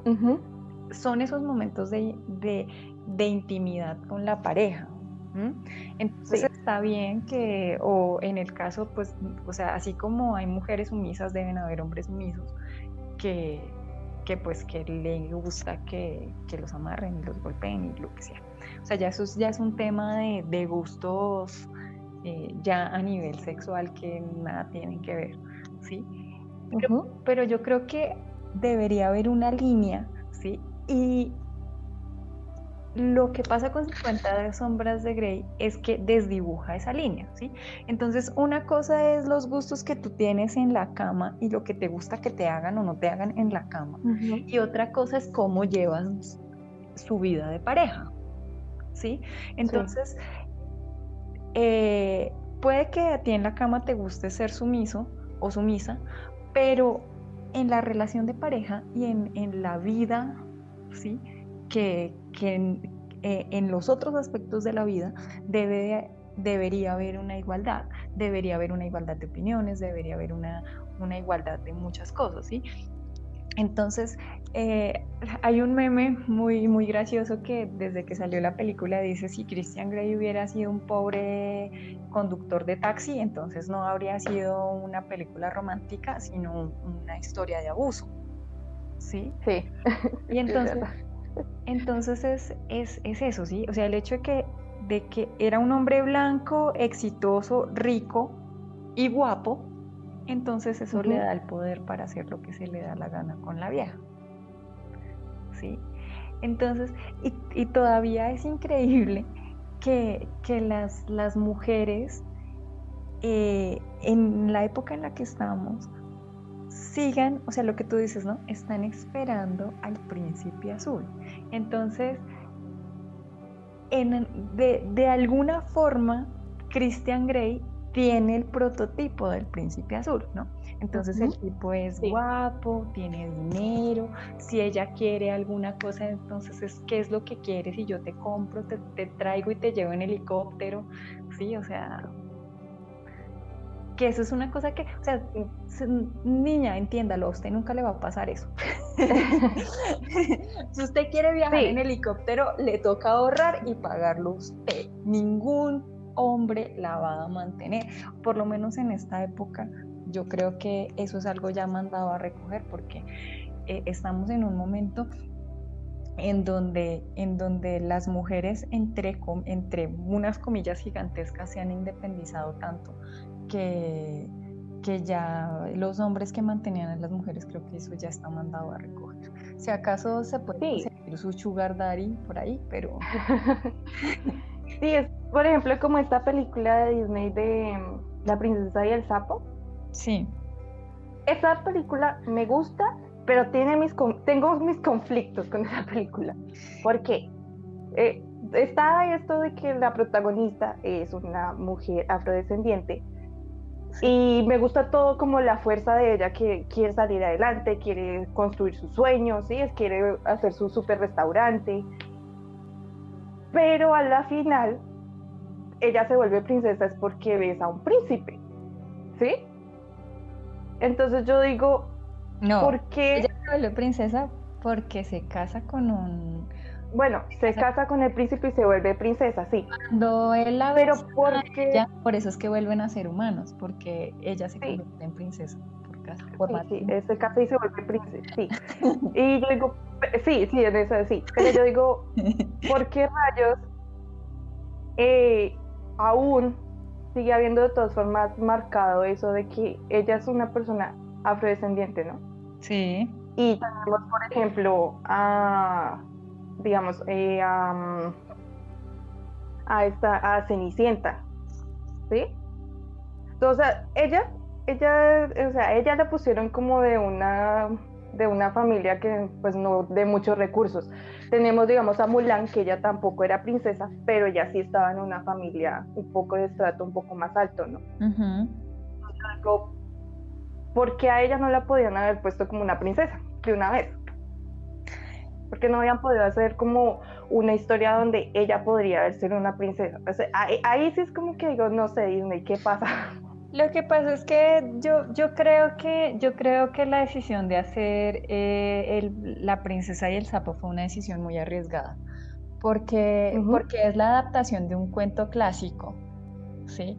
son esos momentos de, intimidad con la pareja. Entonces está bien que, o en el caso, pues, o sea, así como hay mujeres sumisas, deben haber hombres sumisos que, que pues, que le gusta que, los amarren y los golpeen y lo que sea. O sea, ya eso ya es un tema de, gustos eh, ya a nivel sexual que nada tienen que ver, ¿sí? Pero, yo creo que debería haber una línea, ¿sí? Y lo que pasa con 50 de sombras de Grey es que desdibuja esa línea, ¿sí? Entonces, una cosa es los gustos que tú tienes en la cama y lo que te gusta que te hagan o no te hagan en la cama. Y otra cosa es cómo llevas su vida de pareja, ¿sí? Entonces, eh, puede que a ti en la cama te guste ser sumiso o sumisa, pero en la relación de pareja y en, la vida, ¿sí? Que, eh, en, los otros aspectos de la vida debe, debería haber una igualdad, debería haber una igualdad de opiniones, debería haber una, una igualdad de muchas cosas, ¿sí? Entonces, eh, hay un meme muy, muy gracioso que desde que salió la película dice, si Christian Grey hubiera sido un pobre conductor de taxi, entonces no habría sido una película romántica, sino una historia de abuso. ¿Sí? Sí. Y [LAUGHS] entonces, entonces es, es, es, eso, ¿sí? O sea, el hecho de que, de que era un hombre blanco, exitoso, rico y guapo, entonces eso le da el poder para hacer lo que se le da la gana con la vieja. ¿Sí? Entonces, y, todavía es increíble que, las, las, mujeres eh, en la época en la que estamos sigan, o sea, lo que tú dices, ¿no? Están esperando al príncipe azul. Entonces, de, de alguna forma, Christian Grey tiene el prototipo del príncipe azul, ¿no? Entonces el tipo es guapo, tiene dinero, si ella quiere alguna cosa, entonces es qué es lo que quieres y yo te compro, te, traigo y te llevo en helicóptero, sí, o sea, que eso es una cosa que, o sea, niña, entiéndalo, a usted nunca le va a pasar eso. [LAUGHS] si usted quiere viajar en helicóptero, le toca ahorrar y pagarlo usted. Ningún hombre la va a mantener. Por lo menos en esta época yo creo que eso es algo ya mandado a recoger porque eh, estamos en un momento en donde, en donde las mujeres entre, entre unas comillas gigantescas se han independizado tanto que, que ya los hombres que mantenían a las mujeres creo que eso ya está mandado a recoger. Si acaso se puede conseguir su sugar daddy por ahí, pero... [LAUGHS] sí, es por ejemplo, como esta película de Disney de mm, La princesa y el sapo. Sí. Esa película me gusta, pero tiene mis tengo mis conflictos con [LAUGHS] esa película. ¿Por qué? Eh, está esto de que la protagonista es una mujer afrodescendiente y me gusta todo como la fuerza de ella que quiere salir adelante, quiere construir sus sueños, ¿sí? quiere hacer su super restaurante. Pero a la final ella se vuelve princesa es porque ves a un príncipe, ¿sí? Entonces yo digo, no, ¿por qué? Ella se vuelve princesa porque se casa con un... Bueno, se casa con el príncipe y se vuelve princesa, sí. Cuando él la Pero porque... por eso es que vuelven a ser humanos, porque ella se convierte en princesa. Por sí, sí, se casa y se vuelve princesa, sí. [LAUGHS] y yo digo, sí, sí, en eso sí. Pero yo digo, [LAUGHS] ¿por qué rayos eh, aún sigue habiendo de todas formas marcado eso de que ella es una persona afrodescendiente, ¿no? Sí. Y tenemos, por ejemplo, a, digamos, eh, a, esta, a Cenicienta, ¿sí? Entonces, ella, ella, o sea, ella la pusieron como de una de una familia que pues no de muchos recursos. Tenemos digamos a Mulan que ella tampoco era princesa, pero ella sí estaba en una familia un poco de estrato un poco más alto, ¿no? porque a ella no la podían haber puesto como una princesa de una vez? Porque no habían podido hacer como una historia donde ella podría haber sido una princesa. ahí, ahí sí es como que digo, no sé, Disney, ¿qué pasa? [LAUGHS] Lo que pasa es que yo, yo, creo, que, yo creo que la decisión de hacer eh, La princesa y el sapo fue una decisión muy arriesgada, porque, porque es la adaptación de un cuento clásico, ¿sí?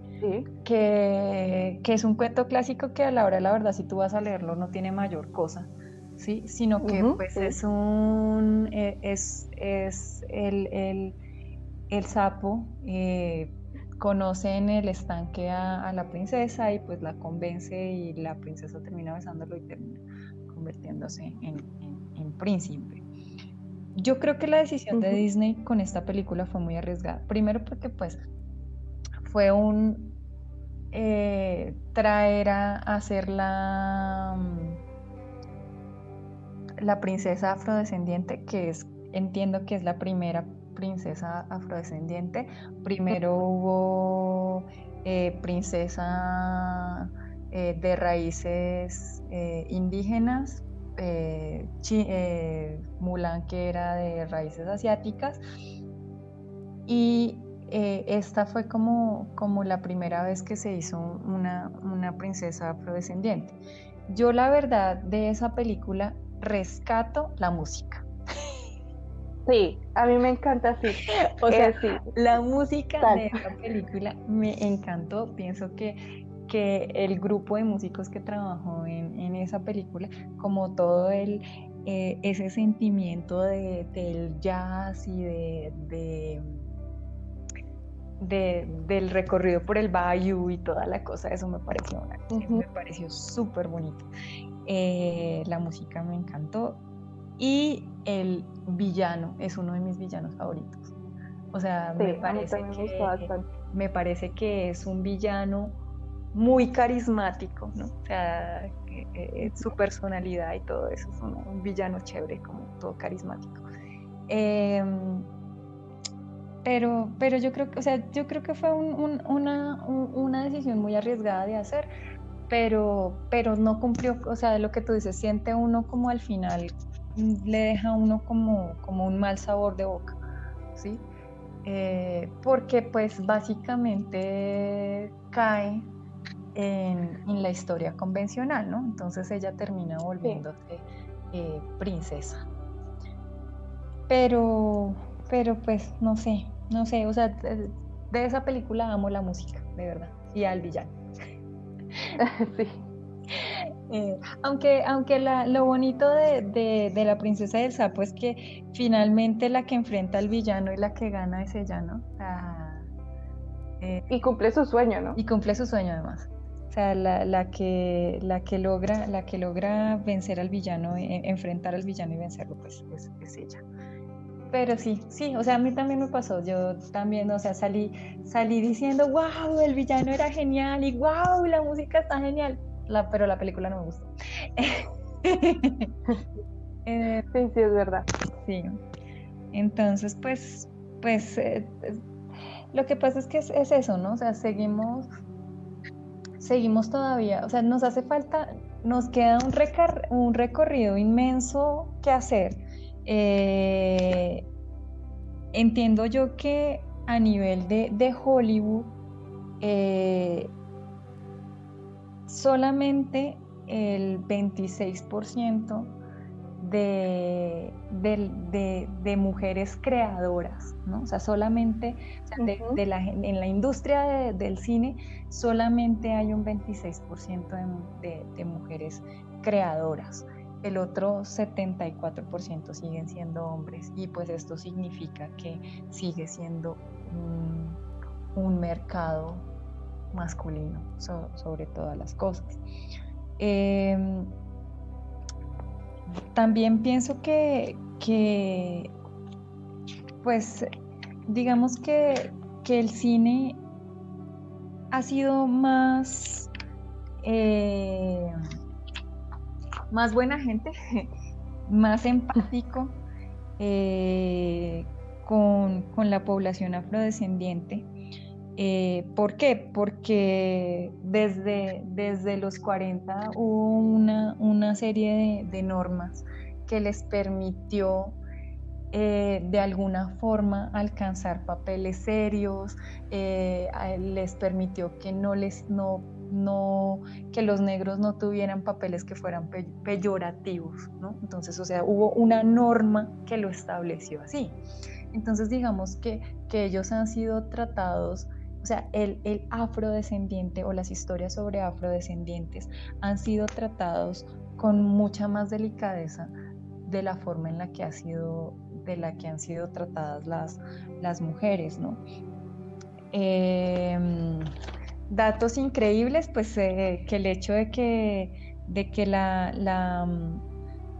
Que, es un cuento clásico que a la hora de la verdad, si tú vas a leerlo, no tiene mayor cosa, ¿sí? Sino que pues es un, eh, es, es el, el, el sapo... Eh, conoce en el estanque a, la princesa y pues la convence y la princesa termina besándolo y termina convirtiéndose en, príncipe. Yo creo que la decisión de Disney con esta película fue muy arriesgada. Primero porque pues fue un eh, traer a, hacer la, mm, la princesa afrodescendiente, que es, entiendo que es la primera princesa afrodescendiente. Primero hubo eh, princesa eh, de raíces eh, indígenas, Mulan que era de raíces asiáticas y esta fue como, como la primera vez que se hizo una, una princesa afrodescendiente. Yo la verdad de esa película rescato la música. [LAUGHS] Sí, a mí me encanta así. O sea, sí. la música de esta película me encantó. Pienso que, que el grupo de músicos que trabajó en, esa película, como todo el, eh, ese sentimiento de, del jazz y de, de, del recorrido por el bayou y toda la cosa, eso me pareció, me pareció súper bonito. Eh, la música me encantó y el villano es uno de mis villanos favoritos. O sea, me, parece que, me parece que es un villano muy carismático, ¿no? O sea, eh, su personalidad y todo eso es un, villano chévere, como todo carismático. Em, pero, pero yo creo que, o sea, yo creo que fue una, una decisión muy arriesgada de hacer, pero, pero no cumplió, o sea, de lo que tú dices, siente uno como al final le deja a uno como, como un mal sabor de boca, ¿sí? Eh, porque pues básicamente cae en, la historia convencional, ¿no? Entonces ella termina volviéndose eh, princesa. Pero, pero pues no sé, no sé, o sea, de, de esa película amo la música, de verdad, y al villano. [LAUGHS] sí. Eh, aunque aunque lo bonito de, la princesa del sapo es que finalmente la que enfrenta al villano y la que gana es ella, ¿no? Eh, y cumple su sueño, ¿no? Y cumple su sueño además. O sea, la, que, la, que, logra, la que logra vencer al villano, e, enfrentar al villano y vencerlo, pues, pues es ella. Pero sí, sí, o sea, a mí también me pasó. Yo también, o sea, salí, salí diciendo, wow, el villano era genial y wow, la música está genial pero la película no me gustó. [LAUGHS] Eh, sí, sí, es verdad. Sí. Entonces, pues, pues, eh, lo que pasa es que es, eso, ¿no? O sea, seguimos, seguimos todavía, o sea, nos hace falta, nos queda un, un recorrido inmenso que hacer. Eh, entiendo yo que a nivel de, de Hollywood, solamente el 26% de, de, mujeres creadoras, ¿no? O sea, solamente la, en la industria del cine solamente hay un 26% de, mujeres creadoras. El otro 74% siguen siendo hombres y pues esto significa que sigue siendo un, un mercado masculino sobre todas las cosas. Em, también pienso que, pues, digamos que, el cine ha sido más, eh, más buena gente, [LAUGHS] más empático eh, con, con la población afrodescendiente. Eh, ¿Por qué? Porque desde, desde los 40 hubo una, serie de, normas que les permitió eh, de alguna forma alcanzar papeles serios, eh, les permitió que no les no, no que los negros no tuvieran papeles que fueran peyorativos, ¿no? Entonces, o sea, hubo una norma que lo estableció así. Entonces, digamos que, que ellos han sido tratados o sea, el, afrodescendiente o las historias sobre afrodescendientes han sido tratados con mucha más delicadeza de la forma en la que ha sido de la que han sido tratadas las, las mujeres, ¿no? Em, datos increíbles, pues eh, que el hecho de que, de que la,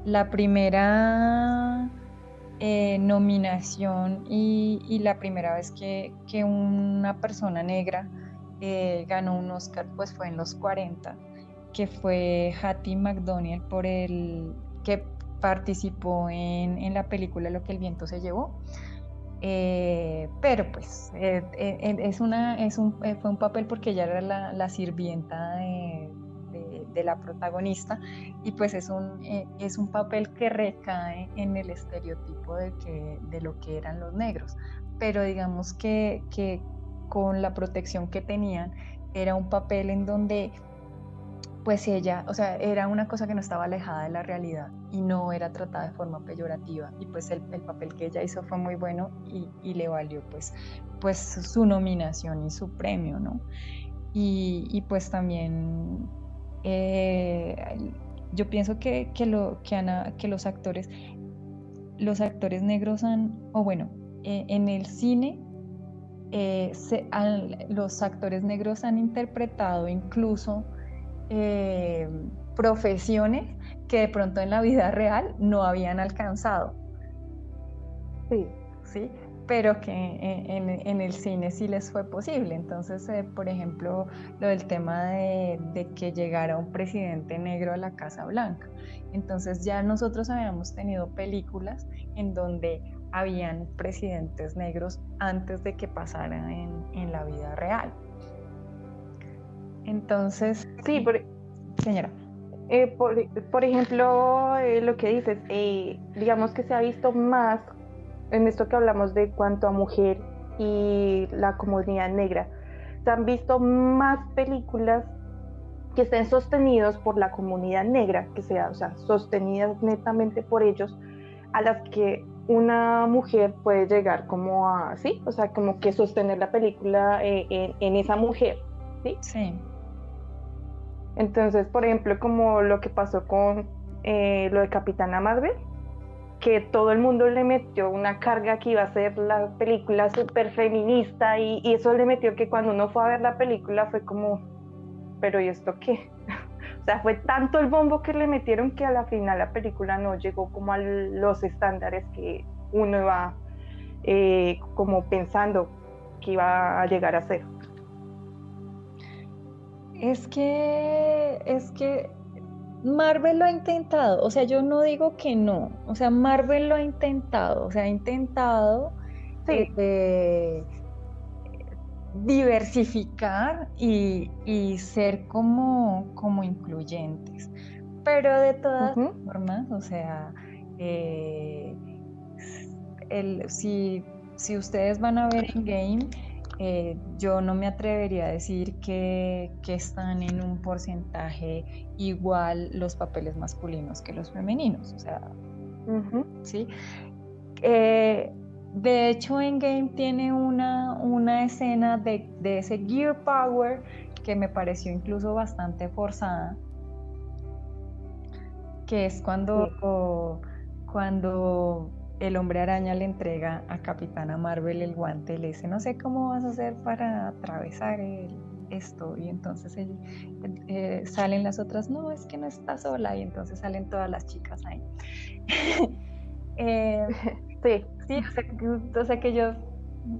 la primera eh, nominación y, la primera vez que, una persona negra eh, ganó un Oscar pues fue en los 40, que fue Hattie McDonald por el que participó en, la película Lo que el viento se llevó. Eh, pero pues es una, es un, fue un papel porque ella era la, la sirvienta de, de la protagonista y pues es un, eh, es un papel que recae en el estereotipo de, que, de lo que eran los negros, pero digamos que, que con la protección que tenían era un papel en donde pues ella, o sea, era una cosa que no estaba alejada de la realidad y no era tratada de forma peyorativa y pues el, el papel que ella hizo fue muy bueno y, y, le valió pues, pues su nominación y su premio, ¿no? Y, y pues también eh, yo pienso que, que, lo, que, Ana, que los actores, los actores negros han, o bueno, eh, en el cine, eh, los actores negros han interpretado incluso profesiones que de pronto en la vida real no habían alcanzado. Sí. ¿Sí? Pero que en, el cine sí les fue posible. Entonces, eh, por ejemplo, lo del tema de, que llegara un presidente negro a la Casa Blanca. Entonces ya nosotros habíamos tenido películas en donde habían presidentes negros antes de que pasaran en, la vida real. Entonces, sí, por, señora. Eh, por, ejemplo, eh, lo que dices, digamos que se ha visto más en esto que hablamos de cuanto a mujer y la comunidad negra, se han visto más películas que estén sostenidos por la comunidad negra, que sea, o sea, sostenidas netamente por ellos, a las que una mujer puede llegar como a, sí, o sea, como que sostener la película eh, en, esa mujer, ¿sí? Sí. Entonces, por ejemplo, como lo que pasó con eh, lo de Capitana Marvel, que todo el mundo le metió una carga que iba a ser la película súper feminista y, eso le metió que cuando uno fue a ver la película fue como, pero ¿y esto qué? [LAUGHS] o sea, fue tanto el bombo que le metieron que a la final la película no llegó como a los estándares que uno iba eh, como pensando que iba a llegar a ser. Es que, es que Marvel lo ha intentado, o sea, yo no digo que no, o sea, Marvel lo ha intentado, o sea, ha intentado eh, diversificar y, ser como, como incluyentes, pero de todas formas, o sea, eh, si, si ustedes van a ver en game, eh, yo no me atrevería a decir que, están en un porcentaje igual los papeles masculinos que los femeninos. O sea, ¿sí? Eh, de hecho, en Game tiene una, una escena de, ese Gear Power que me pareció incluso bastante forzada, que es cuando, cuando el hombre araña le entrega a Capitana Marvel el guante y le dice, no sé cómo vas a hacer para atravesar esto. Y entonces eh, salen las otras, no, es que no está sola. Y entonces salen todas las chicas ahí. [LAUGHS] Eh, sí. Sí, o sea, que ellos,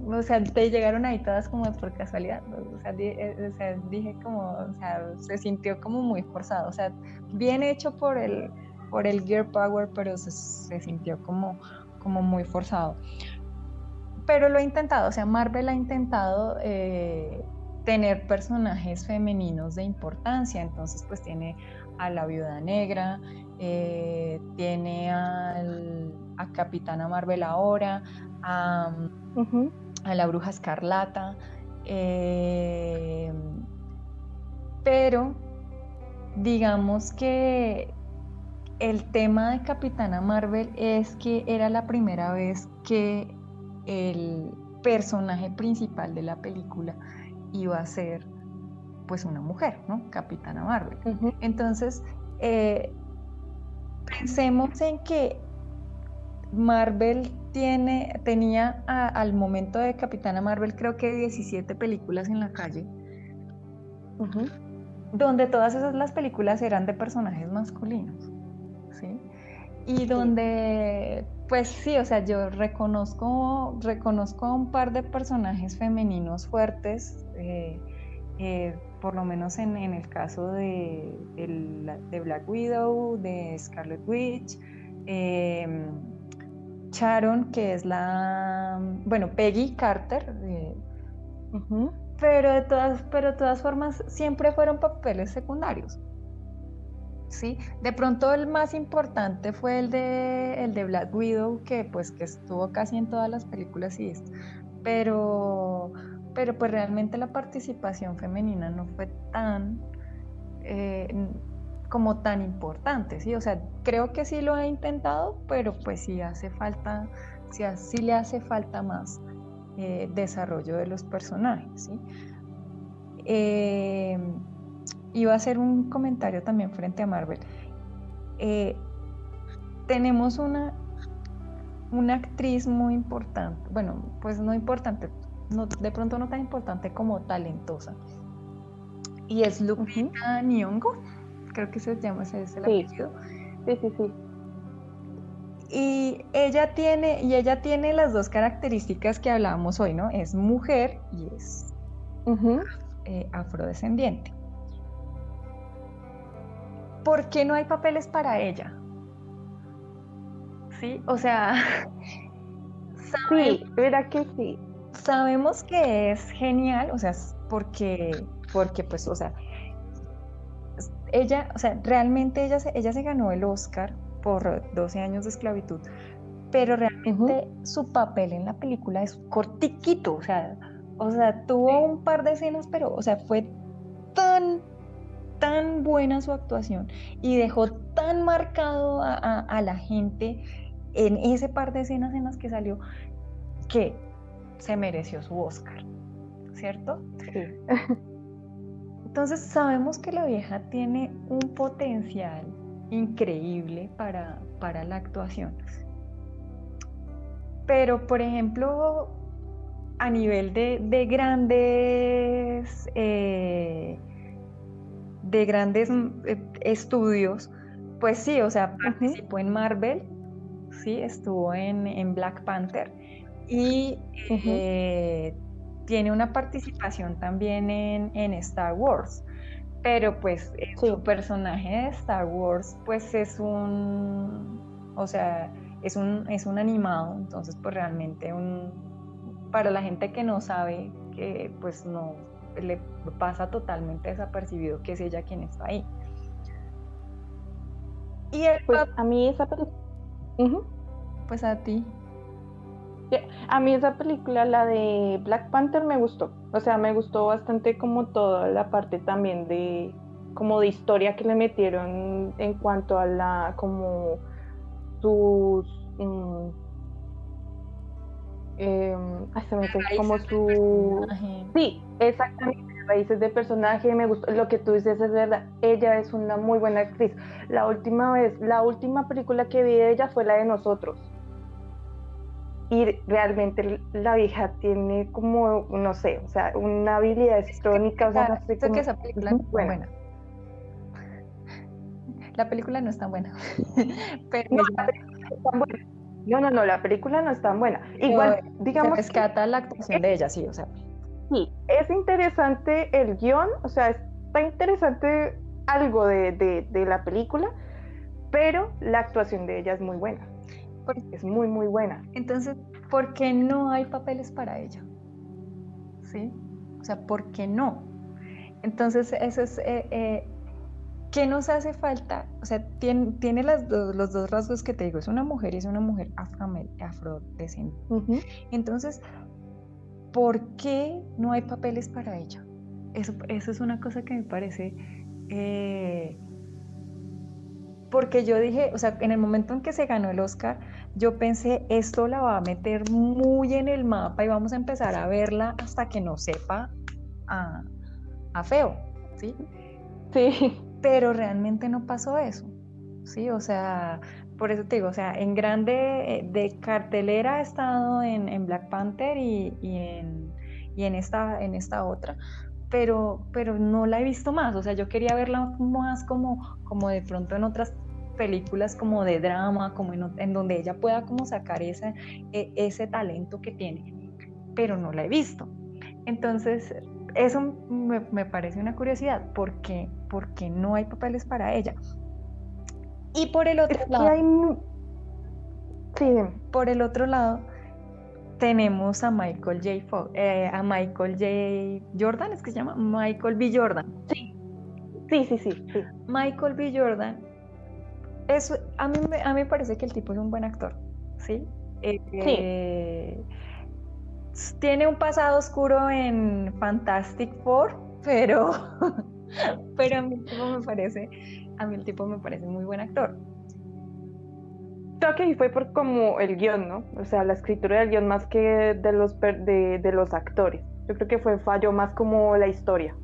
o sea, te llegaron ahí todas como por casualidad. O sea, eh, dije como, o sea, se sintió como muy forzado. O sea, bien hecho por el, por el Gear Power, pero se, se sintió como como muy forzado. Pero lo ha intentado, o sea, Marvel ha intentado eh, tener personajes femeninos de importancia, entonces pues tiene a la viuda negra, eh, tiene al, a Capitana Marvel ahora, a, a la bruja escarlata, eh, pero digamos que el tema de Capitana Marvel es que era la primera vez que el personaje principal de la película iba a ser pues una mujer, ¿no? Capitana Marvel. Entonces, eh, pensemos en que Marvel tiene, tenía al momento de Capitana Marvel creo que 17 películas en la calle, donde todas esas las películas eran de personajes masculinos. Y donde, pues sí, o sea, yo reconozco, reconozco a un par de personajes femeninos fuertes, eh, eh, por lo menos en, el caso de, de, Black Widow, de Scarlet Witch, em, Sharon, que es la, bueno, Peggy Carter, pero, de todas, pero de todas formas siempre fueron papeles secundarios. ¿Sí? De pronto el más importante fue el de, el de Black Widow, que pues que estuvo casi en todas las películas y esto. Pero, pero pues realmente la participación femenina no fue tan eh, como tan importante, ¿sí? O sea, creo que sí lo ha intentado, pero pues sí hace falta, sí, le hace falta más eh, desarrollo de los personajes, ¿sí? Eh, iba a hacer un comentario también frente a Marvel. Eh, tenemos una, una actriz muy importante, bueno, pues no importante, no, de pronto no tan importante como talentosa, y es Lupita Nyong'o, creo que se llama ese es el apellido. Sí, sí, sí. Y ella tiene, y ella tiene las dos características que hablábamos hoy, ¿no? Es mujer y es eh, afrodescendiente. ¿Por qué no hay papeles para ella? Sí, o sea, [LAUGHS] sí, verá que sí. Sabemos que es genial, o sea, porque, porque pues, o sea, ella, o sea, realmente ella se, ella se ganó el Oscar por 12 años de esclavitud, pero realmente su papel en la película es cortiquito, o sea, o sea, tuvo un par de escenas, pero, o sea, fue tan tan buena su actuación y dejó tan marcado a, la gente en ese par de escenas en las que salió que se mereció su Oscar, ¿cierto? Entonces sabemos que la vieja tiene un potencial increíble para, para la actuación. Pero, por ejemplo, a nivel de, grandes eh, de grandes mm, eh, estudios, pues sí, o sea, participó en Marvel, sí, estuvo en, Black Panther y eh, tiene una participación también en, Star Wars. Pero pues eh, su personaje de Star Wars pues es un, o sea, es un, es un animado, entonces pues realmente un, para la gente que no sabe, que pues no, le pasa totalmente desapercibido que es ella quien está ahí. Y pues a mí esa película... Pues a ti. A mí esa película, la de Black Panther, me gustó. O sea, me gustó bastante como toda la parte también de como de historia que le metieron en cuanto a la como sus mm, eh, se me como su sí exactamente raíces de personaje me gustó lo que tú dices es verdad ella es una muy buena actriz. La última vez la última película que vi de ella fue la de nosotros. Y realmente la vieja tiene como no sé o sea una habilidad estrónica o sea no sé que esa película no es buena. [LAUGHS] la película no es tan buena. [LAUGHS] Pero no, es tan buena no, no, no, la película no es tan buena. Igual, digamos. Se rescata la actuación de ella, sí, o sea. Sí, es interesante el guion, o sea, está interesante algo de, la película, pero la actuación de ella es muy buena. es muy, muy buena. Entonces, ¿por qué no hay papeles para ella? ¿Sí? O sea, ¿por qué no? Entonces, eso es, eh, eh, ¿Qué nos hace falta? O sea, tiene, tiene las los dos rasgos que te digo, es una mujer y es una mujer afrodescendente. Entonces, ¿por qué no hay papeles para ella? Eso, eso es una cosa que me parece... Eh, porque yo dije, o sea, en el momento en que se ganó el Oscar, yo pensé, esto la va a meter muy en el mapa y vamos a empezar a verla hasta que no sepa a, a feo, ¿sí? Sí pero realmente no pasó eso, ¿sí? O sea, por eso te digo, o sea, en grande eh, de cartelera ha estado en, Black Panther y, en, en, esta, en esta otra, pero, pero no la he visto más, o sea, yo quería verla más como, como de pronto en otras películas como de drama, como en, donde ella pueda como sacar ese, e, ese talento que tiene, pero no la he visto. Entonces, eso me, parece una curiosidad, porque, porque no hay papeles para ella. Y por el otro lado, sí. por el otro lado, tenemos a Michael J. Eh, a Michael J. Jordan, es que se llama Michael B. Jordan. Sí, sí, sí, sí. Michael B. Jordan, es, a, mí, a mí me parece que el tipo es un buen actor, ¿sí? Eh, tiene un pasado oscuro en Fantastic Four, pero, [LAUGHS] pero a mí el tipo me parece, a mí el tipo me parece muy buen actor creo que fue por como el guion, ¿no? O sea, la escritura del guion más que de los, de, de los actores. Yo creo que fue fallo más como la historia.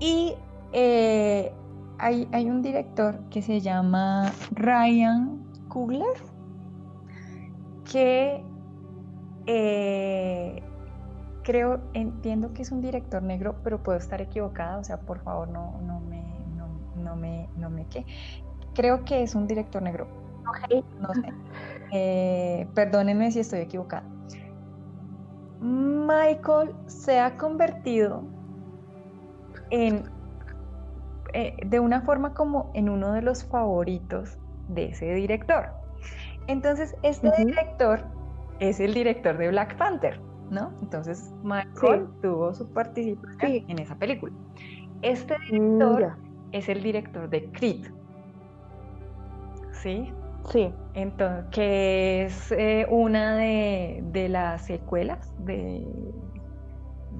Y eh, hay, hay, un director que se llama Ryan Coogler, que eh, creo, entiendo que es un director negro, pero puedo estar equivocada, o sea, por favor no, no me, no, no me, no me, ¿qué? creo que es un director negro. No sé. Eh, perdónenme si estoy equivocada. Michael se ha convertido en, eh, de una forma como en uno de los favoritos de ese director. Entonces, este director es el director de Black Panther, ¿no? Entonces, Michael tuvo su participación en esa película. Este director es el director de Creed, ¿sí? Sí. Entonces, que es eh, una de, las secuelas de,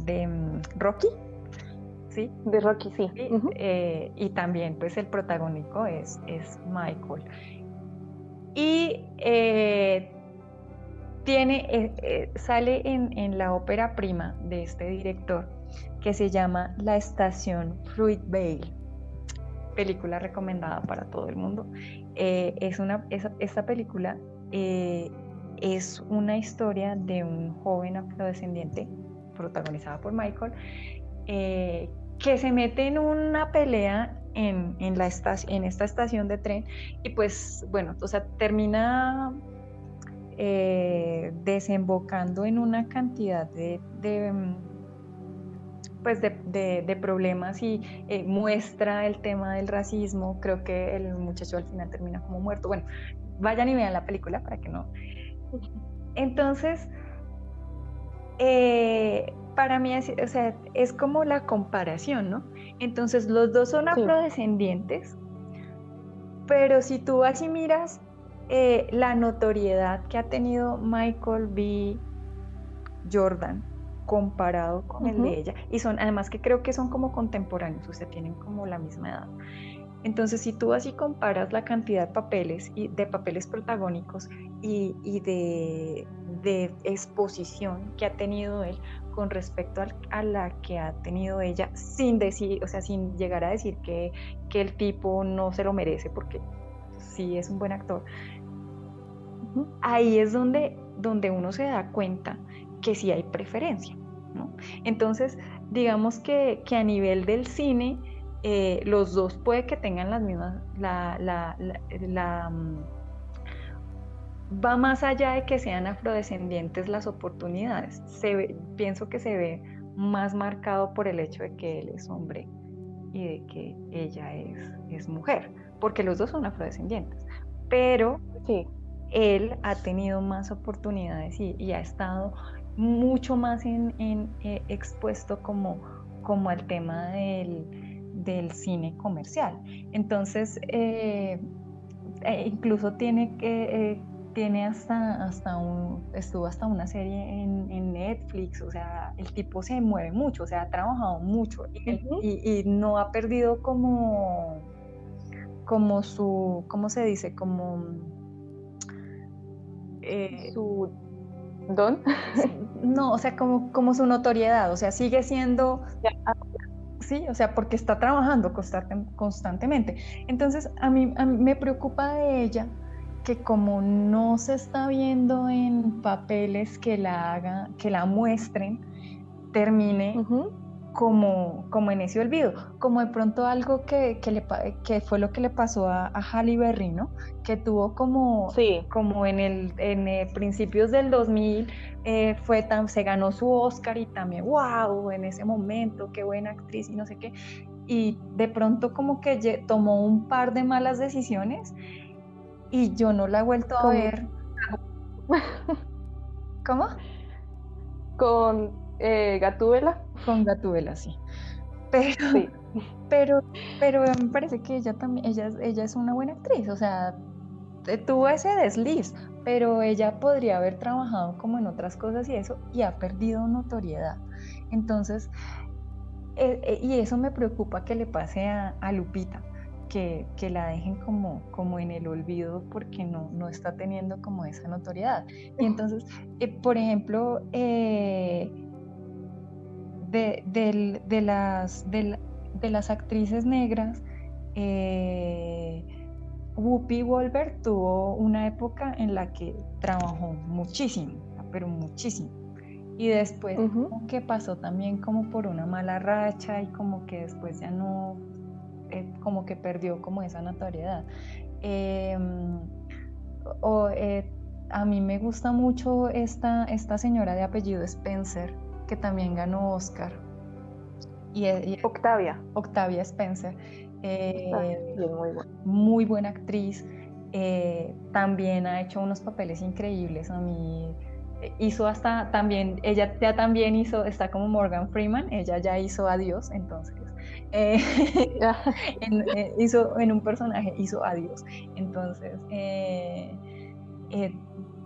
de mm, Rocky, ¿sí? De Rocky, sí. Eh, y también, pues, el protagónico es, es Michael. Y eh, tiene, sale en, la ópera prima de este director que se llama La Estación Fruit Vale película recomendada para todo el mundo. Eh, es una, esta película eh, es una historia de un joven afrodescendiente protagonizada por Michael eh, que se mete en una pelea en, en, la en esta estación de tren y pues bueno, o sea, termina desembocando en una cantidad de pues de, problemas y eh, muestra el tema del racismo. Creo que el muchacho al final termina como muerto. Bueno, vayan y vean la película para que no. Entonces, eh, para mí es, o sea, es como la comparación, ¿no? Entonces, los dos son afrodescendientes, pero si tú así miras eh, la notoriedad que ha tenido Michael B. Jordan comparado con el de ella. Y son, además que creo que son como contemporáneos, o sea, tienen como la misma edad. Entonces, si tú así comparas la cantidad de papeles y de papeles protagónicos y, y de, de, exposición que ha tenido él con respecto a, la que ha tenido ella, sin decir, o sea, sin llegar a decir que, que el tipo no se lo merece, porque sí es un buen actor, ahí es donde, donde uno se da cuenta que sí hay preferencia. ¿no? Entonces, digamos que, a nivel del cine, eh, los dos puede que tengan las mismas, la, la, mm, va más allá de que sean afrodescendientes las oportunidades. Se pienso que se ve más marcado por el hecho de que él es hombre y de que ella es, es mujer, porque los dos son afrodescendientes. Pero sí. Él ha tenido más oportunidades y ha estado mucho más en, eh, expuesto como, como al tema del, cine comercial. Entonces, eh, e incluso tiene que... Eh, tiene hasta, hasta un, estuvo hasta una serie en, Netflix, o sea, el tipo se mueve mucho, o sea, ha trabajado mucho y, no ha perdido como, como su, ¿cómo se dice? Como su don. [LAUGHS] No, o sea, como, como su notoriedad, o sea, sigue siendo... Sí, o sea, porque está trabajando constantemente. Entonces, a mí, me preocupa de ella que como no se está viendo en papeles que la haga, que la muestren, termine como, como en ese olvido, como de pronto algo que, que, le, que fue lo que le pasó a, a Halle Berry, ¿no? Que tuvo como, sí. como en, el, en eh, principios del 2000, eh, fue tan, se ganó su Oscar y también, wow, en ese momento, qué buena actriz y no sé qué. Y de pronto como que tomó un par de malas decisiones y yo no la he vuelto a ver. [LAUGHS] ¿Cómo? Con eh, Gatúbela. Con Gatúbela, sí. Pero, pero, pero me parece que ella también, ella, ella es una buena actriz, o sea, tuvo ese desliz, pero ella podría haber trabajado como en otras cosas y eso, y ha perdido notoriedad. Entonces, eh, eh, y eso me preocupa que le pase a, Lupita, que, que, la dejen como, como en el olvido porque no, no está teniendo como esa notoriedad. Y entonces, eh, por ejemplo, de, de, las, de, las actrices negras, eh, Whoopi Wolver tuvo una época en la que trabajó muchísimo, pero muchísimo. Y después que pasó también como por una mala racha y como que después ya no, eh, como que perdió como esa notoriedad. Em, o, eh, a mí me gusta mucho esta, esta señora de apellido Spencer, que también ganó Oscar. Y, Octavia. Octavia Spencer. Eh, muy, muy, buena actriz. Eh, también ha hecho unos papeles increíbles. A mí eh, hizo hasta también, ella ya también hizo, está como Morgan Freeman, ella ya hizo Adiós, entonces. [LAUGHS] hizo en un personaje, hizo Adiós. Entonces,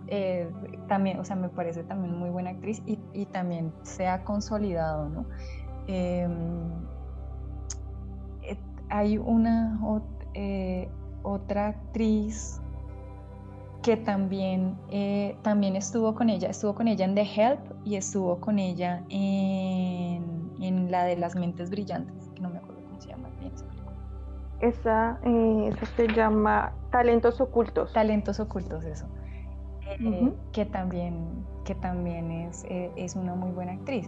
eh, también, o sea, me parece también muy buena actriz y, también se ha consolidado, ¿no? Em, eh, hay una eh, otra actriz que también, también estuvo con ella, estuvo con ella en The Help y estuvo con ella en, en la de las mentes brillantes, que no me acuerdo cómo se llama bien esa, esa se llama Talentos Ocultos. Talentos Ocultos, eso. Eh, que también, que también es, eh, es, una muy buena actriz.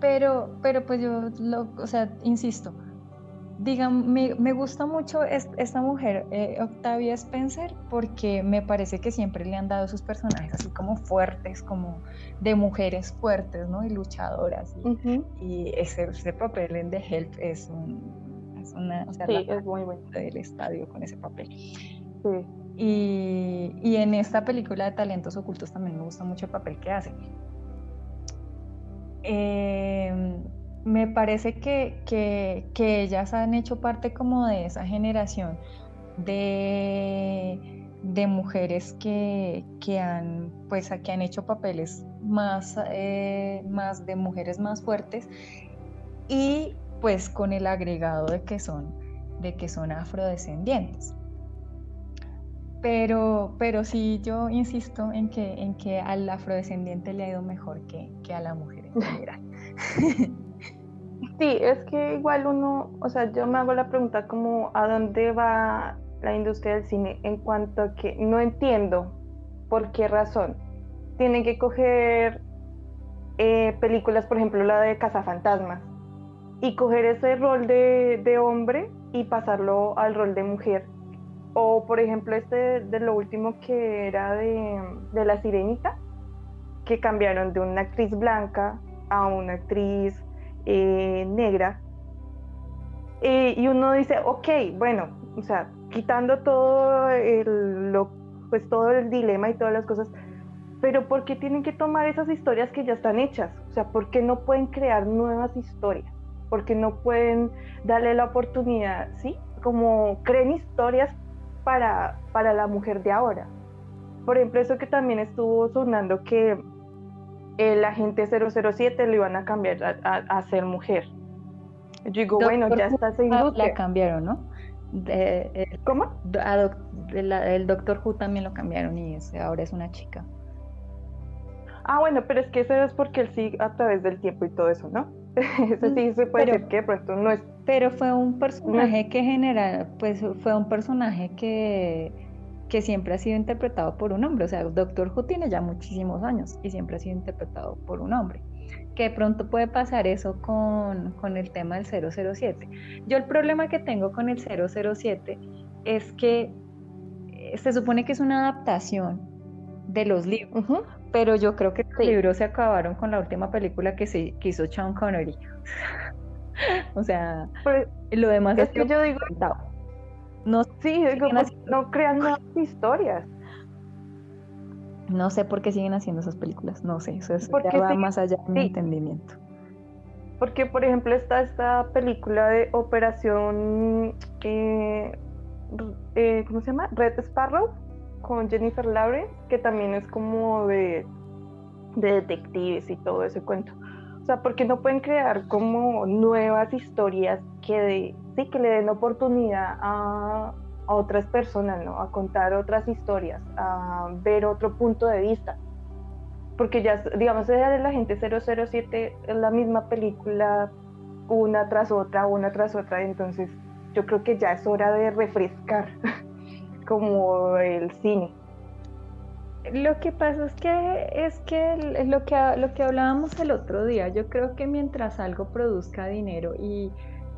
Pero, pero pues yo, lo, o sea, insisto, digan, me, me, gusta mucho esta mujer, eh, Octavia Spencer, porque me parece que siempre le han dado sus personajes así como fuertes, como de mujeres fuertes, ¿no? Y luchadoras. Y, ese, ese, papel en The Help es, un, es una, o sea, sí, es muy bueno. del estadio con ese papel. Sí. Y, en esta película de talentos ocultos también me gusta mucho el papel que hace. Em, me parece que, ellas han hecho parte como de esa generación de, mujeres que, que, han, pues, que han hecho papeles más, eh, más de mujeres más fuertes y pues con el agregado de que son, de que son afrodescendientes. Pero, pero sí, yo insisto en que, en que al afrodescendiente le ha ido mejor que, que a la mujer en general. [LAUGHS] Sí, es que igual uno, o sea, yo me hago la pregunta como a dónde va la industria del cine en cuanto a que no entiendo por qué razón. Tienen que coger eh, películas, por ejemplo, la de Cazafantasmas, y coger ese rol de, de hombre y pasarlo al rol de mujer o por ejemplo este de lo último que era de, La Sirenita, que cambiaron de una actriz blanca a una actriz eh, negra. Eh, y uno dice, ok, bueno, o sea, quitando todo el, lo, pues todo el dilema y todas las cosas, pero ¿por qué tienen que tomar esas historias que ya están hechas? O sea, ¿por qué no pueden crear nuevas historias? ¿Por qué no pueden darle la oportunidad, sí? Como creen historias para, para la mujer de ahora. Por ejemplo, eso que también estuvo sonando que el agente 007 lo iban a cambiar a, ser mujer. Yo digo, bueno, ya está esa industria. La cambiaron, ¿no? ¿Cómo? el Doctor Who también lo cambiaron y ahora es una chica. Ah, bueno, pero es que eso es porque él sí a través del tiempo y todo eso, ¿no? [LAUGHS] eso sí se puede decir que pronto no es pero fue un personaje que genera, pues fue un personaje que, que siempre ha sido interpretado por un hombre. O sea, Doctor Who tiene ya muchísimos años y siempre ha sido interpretado por un hombre. que pronto puede pasar eso con, con, el tema del 007. Yo el problema que tengo con el 007 es que eh, se supone que es una adaptación de los libros, pero yo creo que los libros se acabaron con la última película que, se, que hizo Sean Connery. [LAUGHS] o sea, pues, lo demás es, que yo digo, no, sí, no crean nuevas historias. No sé por qué siguen haciendo esas películas, no sé, eso, ya va más allá de mi entendimiento. Porque, por ejemplo, está esta película de Operación, eh, eh, ¿cómo se llama? Red Sparrow, con Jennifer Lawrence, que también es como de, de detectives y todo ese cuento. O sea, porque no pueden crear como nuevas historias que, sí, que le den oportunidad a, otras personas, ¿no? A contar otras historias, a ver otro punto de vista. Porque ya, digamos, la gente 007 es la misma película una tras otra, una tras otra, entonces yo creo que ya es hora de refrescar [LAUGHS] como el cine. Lo que pasa es que es que lo que lo que hablábamos el otro día, yo creo que mientras algo produzca dinero y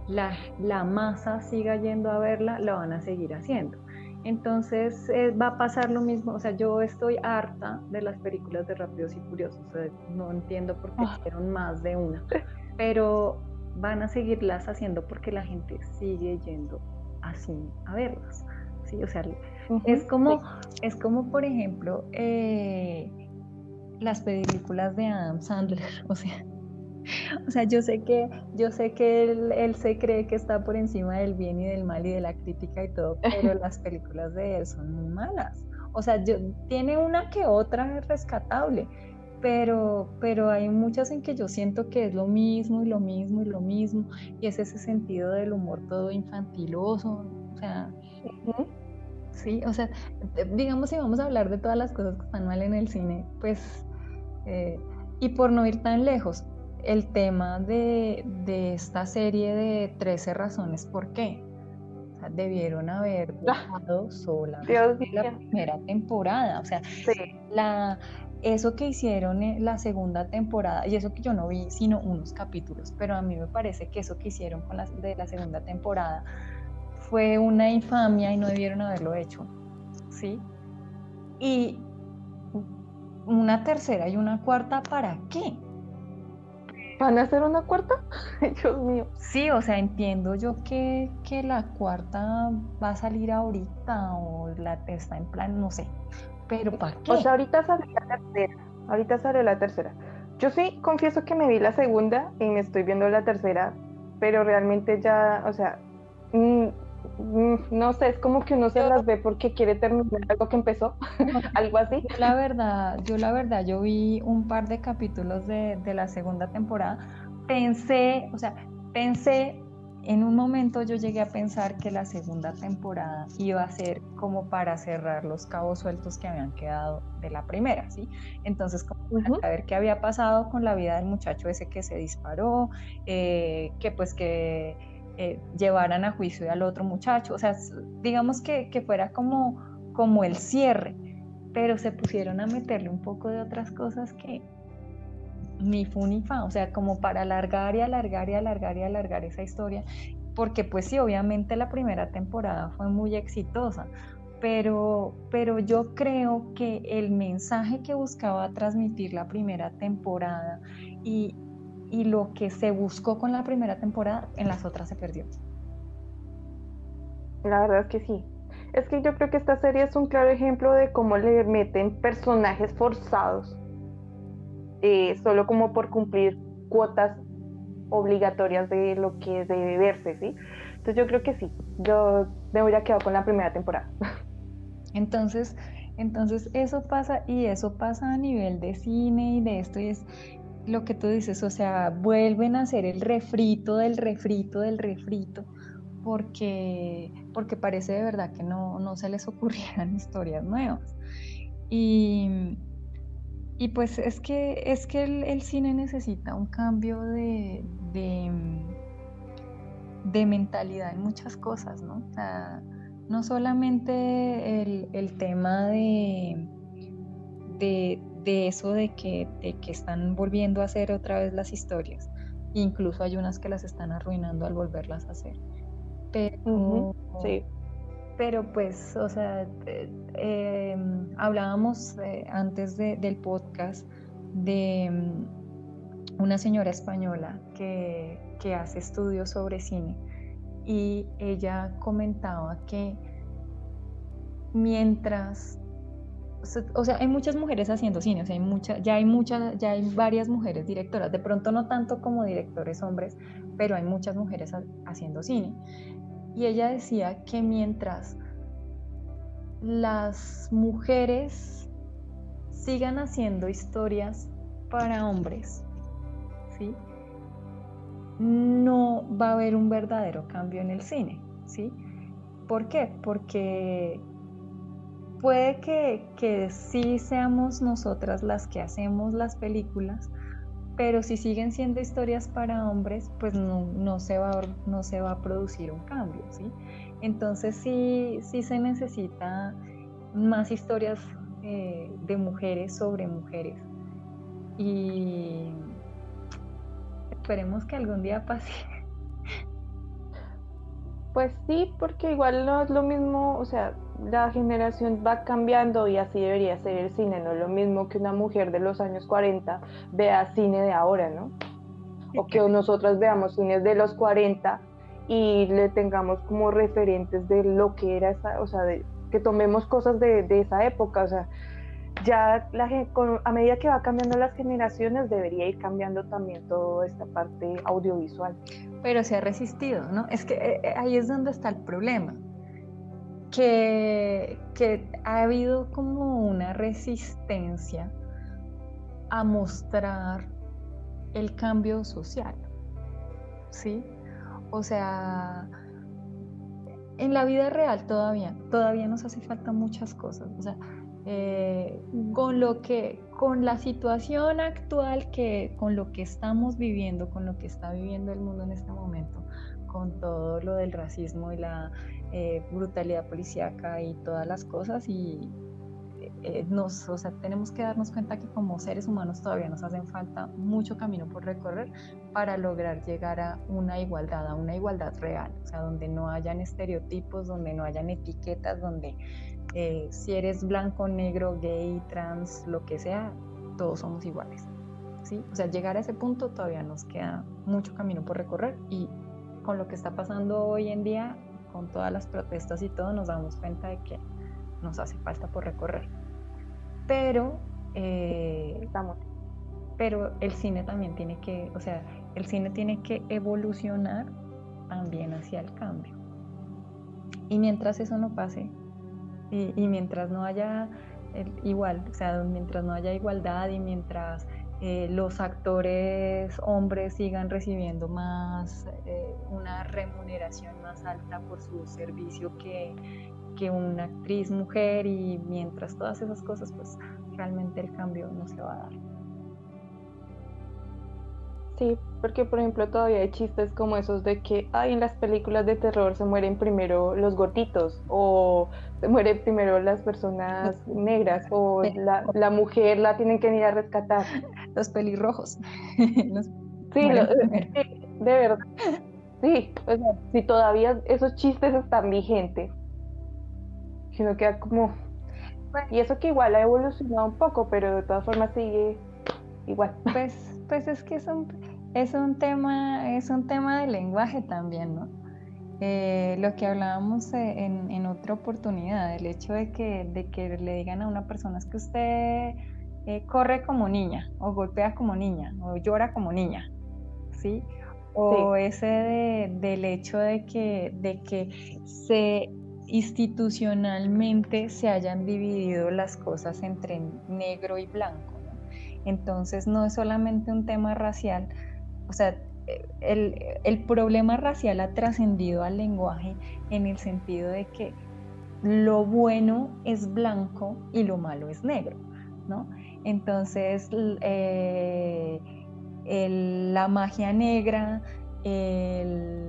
la, masa siga yendo a verla, la van a seguir haciendo. Entonces eh, va a pasar lo mismo, o sea, yo estoy harta de las películas de Rápidos y Furiosos, no entiendo por qué ah. hicieron más de una, pero van a seguirlas haciendo porque la gente sigue yendo así a verlas, ¿sí? O sea, es, como, es como, por ejemplo, eh, las películas de Adam Sandler, [LAUGHS] o sea, o sea, yo sé que, yo sé que él, se cree que está por encima del bien y del mal y de la crítica y todo, pero [LAUGHS] las películas de él son muy malas. O sea, yo, tiene una que otra rescatable, pero, pero hay muchas en que yo siento que es lo mismo y lo mismo y lo mismo, y es ese sentido del humor todo infantiloso, o sea, sí, o sea, digamos si vamos a hablar de todas las cosas que están mal en el cine, pues, eh, y por no ir tan lejos, el tema de, esta serie de 13 razones por qué. debieron haber ah, dejado sola la primera temporada. O sea, la, eso que hicieron en la segunda temporada, y eso que yo no vi sino unos capítulos, pero a mí me parece que eso que hicieron con la, de la segunda temporada fue una infamia y no debieron haberlo hecho. ¿Sí? Y una tercera y una cuarta, ¿para qué? ¿Van a hacer una cuarta? [LAUGHS] Dios mío. Sí, o sea, entiendo yo que, que la cuarta va a salir ahorita o la está en plan, no sé. Pero ¿para qué? O sea, ahorita sale la tercera. Ahorita sale la tercera. Yo sí confieso que me vi la segunda y me estoy viendo la tercera, pero realmente ya, o sea, mm, no sé, es como que uno se las ve porque quiere terminar algo que empezó, [LAUGHS] algo así. La verdad, yo la verdad, yo vi un par de capítulos de, la segunda temporada, pensé, o sea, pensé, en un momento yo llegué a pensar que la segunda temporada iba a ser como para cerrar los cabos sueltos que habían quedado de la primera, ¿sí? Entonces, como para ver qué había pasado con la vida del muchacho ese que se disparó, eh, que pues que eh, llevaran a juicio al otro muchacho, o sea, digamos que, fuera como, como el cierre, pero se pusieron a meterle un poco de otras cosas que ni fu ni fa, o sea, como para alargar y alargar y alargar y alargar esa historia, porque pues sí, obviamente la primera temporada fue muy exitosa, pero, pero yo creo que el mensaje que buscaba transmitir la primera temporada y, y lo que se buscó con la primera temporada, en las otras se perdió. La verdad es que sí. Es que yo creo que esta serie es un claro ejemplo de cómo le meten personajes forzados, eh, solo como por cumplir cuotas obligatorias de lo que debe verse, ¿sí? Entonces yo creo que sí, yo me hubiera quedado con la primera temporada. [LAUGHS] Entonces, entonces eso pasa y eso pasa a nivel de cine y de esto y es lo que tú dices, o sea, vuelven a hacer el refrito del refrito del refrito, porque, porque parece de verdad que no, no se les [LAUGHS] ocurrieran historias nuevas. Y, y pues es que, es que el, cine necesita un cambio de, de, de, mentalidad en muchas cosas, ¿no? O sea, no solamente el, el tema de, de de eso de que, de que están volviendo a hacer otra vez las historias. Incluso hay unas que las están arruinando al volverlas a hacer. Pero, sí. pero pues, o sea, eh, em, hablábamos eh, antes del podcast de mm, una señora española que, que hace estudios sobre cine y ella comentaba que mientras o sea, hay muchas mujeres haciendo cine, o sea, ya hay muchas, ya hay varias mujeres directoras, de pronto no tanto como directores hombres, pero hay muchas mujeres haciendo cine. Y ella decía que mientras las mujeres sigan haciendo historias para hombres, ¿sí? No va a haber un verdadero cambio en el cine, ¿sí? ¿Por qué? Porque puede que, que sí seamos nosotras las que hacemos las películas, pero si siguen siendo historias para hombres, pues no, se, va, no se va a producir un cambio, ¿sí? Entonces sí, sí se necesita más historias eh, de mujeres sobre mujeres. Y esperemos que algún día pase. Pues sí, porque igual no es lo mismo, o sea, la generación va cambiando y así debería ser el cine, no es lo mismo que una mujer de los años 40 vea cine de ahora, ¿no? O que nosotras veamos cines de los 40 y le tengamos como referentes de lo que era esa, o sea, de, que tomemos cosas de, esa época, o sea, ya la, a medida que va cambiando las generaciones debería ir cambiando también toda esta parte audiovisual. Pero se ha resistido, ¿no? Es que eh, eh, ahí es donde está el problema que, ha habido como una resistencia a mostrar el cambio social, ¿sí? O sea, en la vida real todavía, todavía nos hace falta muchas cosas, o sea, eh, con lo que, con la situación actual que, con lo que estamos viviendo, con lo que está viviendo el mundo en este momento, con todo lo del racismo y la eh, brutalidad policíaca y todas las cosas y eh, nos, o sea, tenemos que darnos cuenta que como seres humanos todavía nos hacen falta mucho camino por recorrer para lograr llegar a una igualdad, a una igualdad real, o sea, donde no hayan estereotipos, donde no hayan etiquetas, donde eh, si eres blanco, negro, gay, trans, lo que sea, todos somos iguales. ¿sí? O sea, llegar a ese punto todavía nos queda mucho camino por recorrer y con lo que está pasando hoy en día con todas las protestas y todo, nos damos cuenta de que nos hace falta por recorrer. Pero, eh, pero el cine también tiene que, o sea, el cine tiene que evolucionar también hacia el cambio. Y mientras eso no pase, y, mientras no haya igual, o sea, mientras no haya igualdad y mientras eh, los actores hombres sigan recibiendo más eh, una remuneración más alta por su servicio que, que una actriz mujer y mientras todas esas cosas pues realmente el cambio no se va a dar. Sí, porque por ejemplo todavía hay chistes como esos de que ay, en las películas de terror se mueren primero los gorditos o se mueren primero las personas [LAUGHS] negras o la, mujer la tienen que ir a rescatar. Los pelirrojos. [LAUGHS] sí, de verdad. Sí, o sea, si todavía esos chistes están vigentes, sino queda como... Y eso que igual ha evolucionado un poco, pero de todas formas sigue igual. Pues pues es que es un, es un tema, es un tema de lenguaje también, ¿no? Eh, lo que hablábamos eh, en, otra oportunidad, el hecho de que, de que le digan a una persona es que usted eh, corre como niña, o golpea como niña, o llora como niña, ¿sí? O ese del hecho de que, de que se institucionalmente se hayan dividido las cosas entre negro y blanco. Entonces no es solamente un tema racial, o sea, el, problema racial ha trascendido al lenguaje en el sentido de que lo bueno es blanco y lo malo es negro, ¿no? Entonces, eh, la magia negra, eh,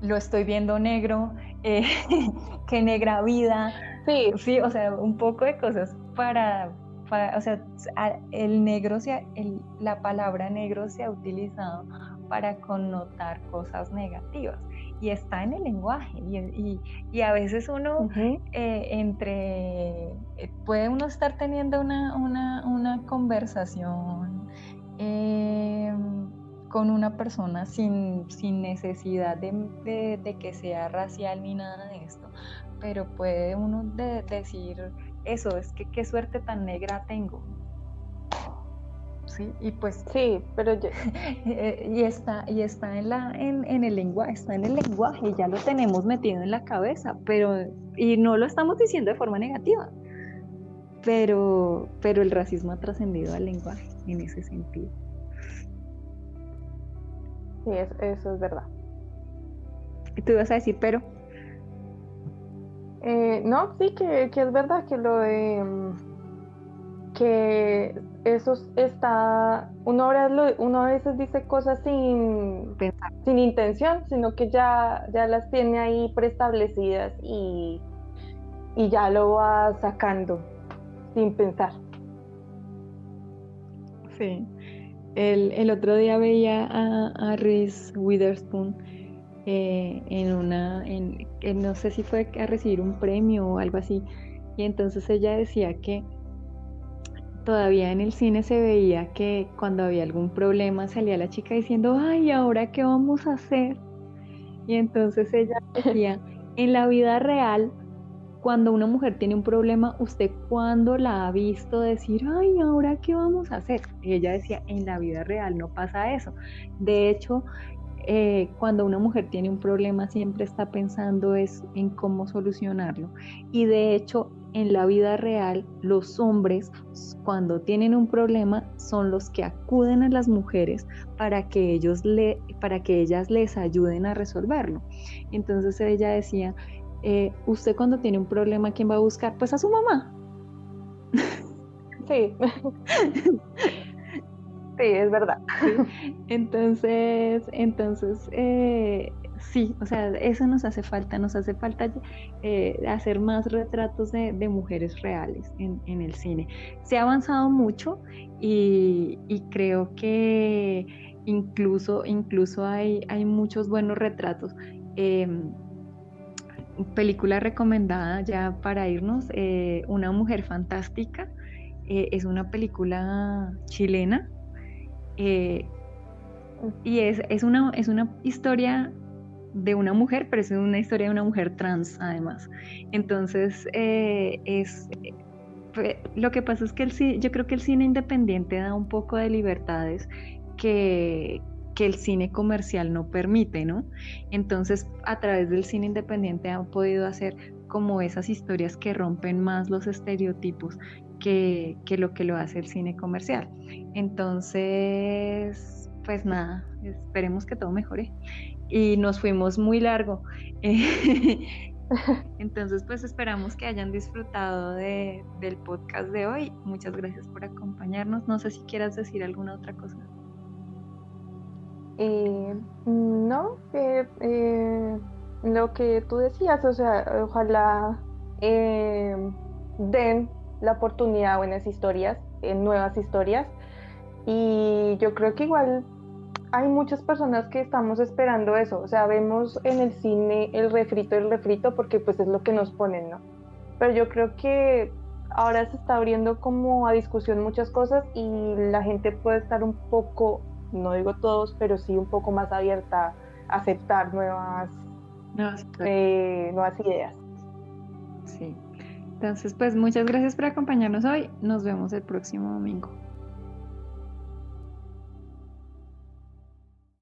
lo estoy viendo negro, eh, [LAUGHS] qué negra vida, Sí. Sí, o sea, un poco de cosas para, o sea, el negro, se, el, la palabra negro se ha utilizado para connotar cosas negativas y está en el lenguaje y, y, a veces uno eh, entre eh, puede uno estar teniendo una, una, una conversación eh, con una persona sin, sin necesidad de, de, que sea racial ni nada de esto pero puede uno decir eso es que qué suerte tan negra tengo ¿sí? Y pues sí, pero eh, [LAUGHS] y está y está en la en, el lenguaje, está en el lenguaje, ya lo tenemos metido en la cabeza, pero y no lo estamos diciendo de forma negativa. Pero pero el racismo ha trascendido al lenguaje en ese sentido. Sí, eso, es verdad. ¿Y tú ibas a decir pero? Eh, no, sí, que, que, es verdad que lo de que eso está, uno, uno a veces dice cosas sin, sin intención, sino que ya, ya las tiene ahí preestablecidas y, y ya lo va sacando sin pensar. Sí. El, el otro día veía a, a Reese Witherspoon eh, en una, en, no sé si fue a recibir un premio o algo así, y entonces ella decía que todavía en el cine se veía que cuando había algún problema salía la chica diciendo, ay, ¿ahora qué vamos a hacer? Y entonces ella [LAUGHS] decía, en la vida real, cuando una mujer tiene un problema, ¿usted cuándo la ha visto decir, ay, ¿ahora qué vamos a hacer? Y ella decía, en la vida real no pasa eso. De hecho, eh, cuando una mujer tiene un problema siempre está pensando es en cómo solucionarlo. Y de hecho, en la vida real, los hombres, cuando tienen un problema, son los que acuden a las mujeres para que, ellos le, para que ellas les ayuden a resolverlo. Entonces ella decía, eh, usted cuando tiene un problema, ¿quién va a buscar? Pues a su mamá. Sí. [LAUGHS] Sí, es verdad. [LAUGHS] Entonces, entonces, eh, sí, o sea, eso nos hace falta, nos hace falta eh, hacer más retratos de, mujeres reales en, el cine. Se ha avanzado mucho y, creo que incluso, incluso hay, hay muchos buenos retratos. Em, película recomendada ya para irnos, eh, Una mujer fantástica. es una película chilena eh, y es, es, una, es una historia de una mujer, pero es una historia de una mujer trans además. Entonces, eh, es, lo que pasa es que el, yo creo que el cine independiente da un poco de libertades que, que el cine comercial no permite, ¿no? Entonces, a través del cine independiente han podido hacer como esas historias que rompen más los estereotipos que, lo que lo hace el cine comercial. Entonces, pues nada, esperemos que todo mejore. Y nos fuimos muy largo. [LAUGHS] Entonces, pues esperamos que hayan disfrutado de, del podcast de hoy. Muchas gracias por acompañarnos. No sé si quieras decir alguna otra cosa. Eh, no, eh, lo que tú decías, o sea, ojalá eh, den la oportunidad a buenas historias, en nuevas historias. Y yo creo que igual hay muchas personas que estamos esperando eso. O sea, vemos en el cine el refrito, el refrito, porque pues es lo que nos ponen, ¿no? Pero yo creo que ahora se está abriendo como a discusión muchas cosas y la gente puede estar un poco, no digo todos, pero sí un poco más abierta a aceptar nuevas, nuevas, eh, nuevas ideas. Sí. Entonces, pues muchas gracias por acompañarnos hoy. Nos vemos el próximo domingo.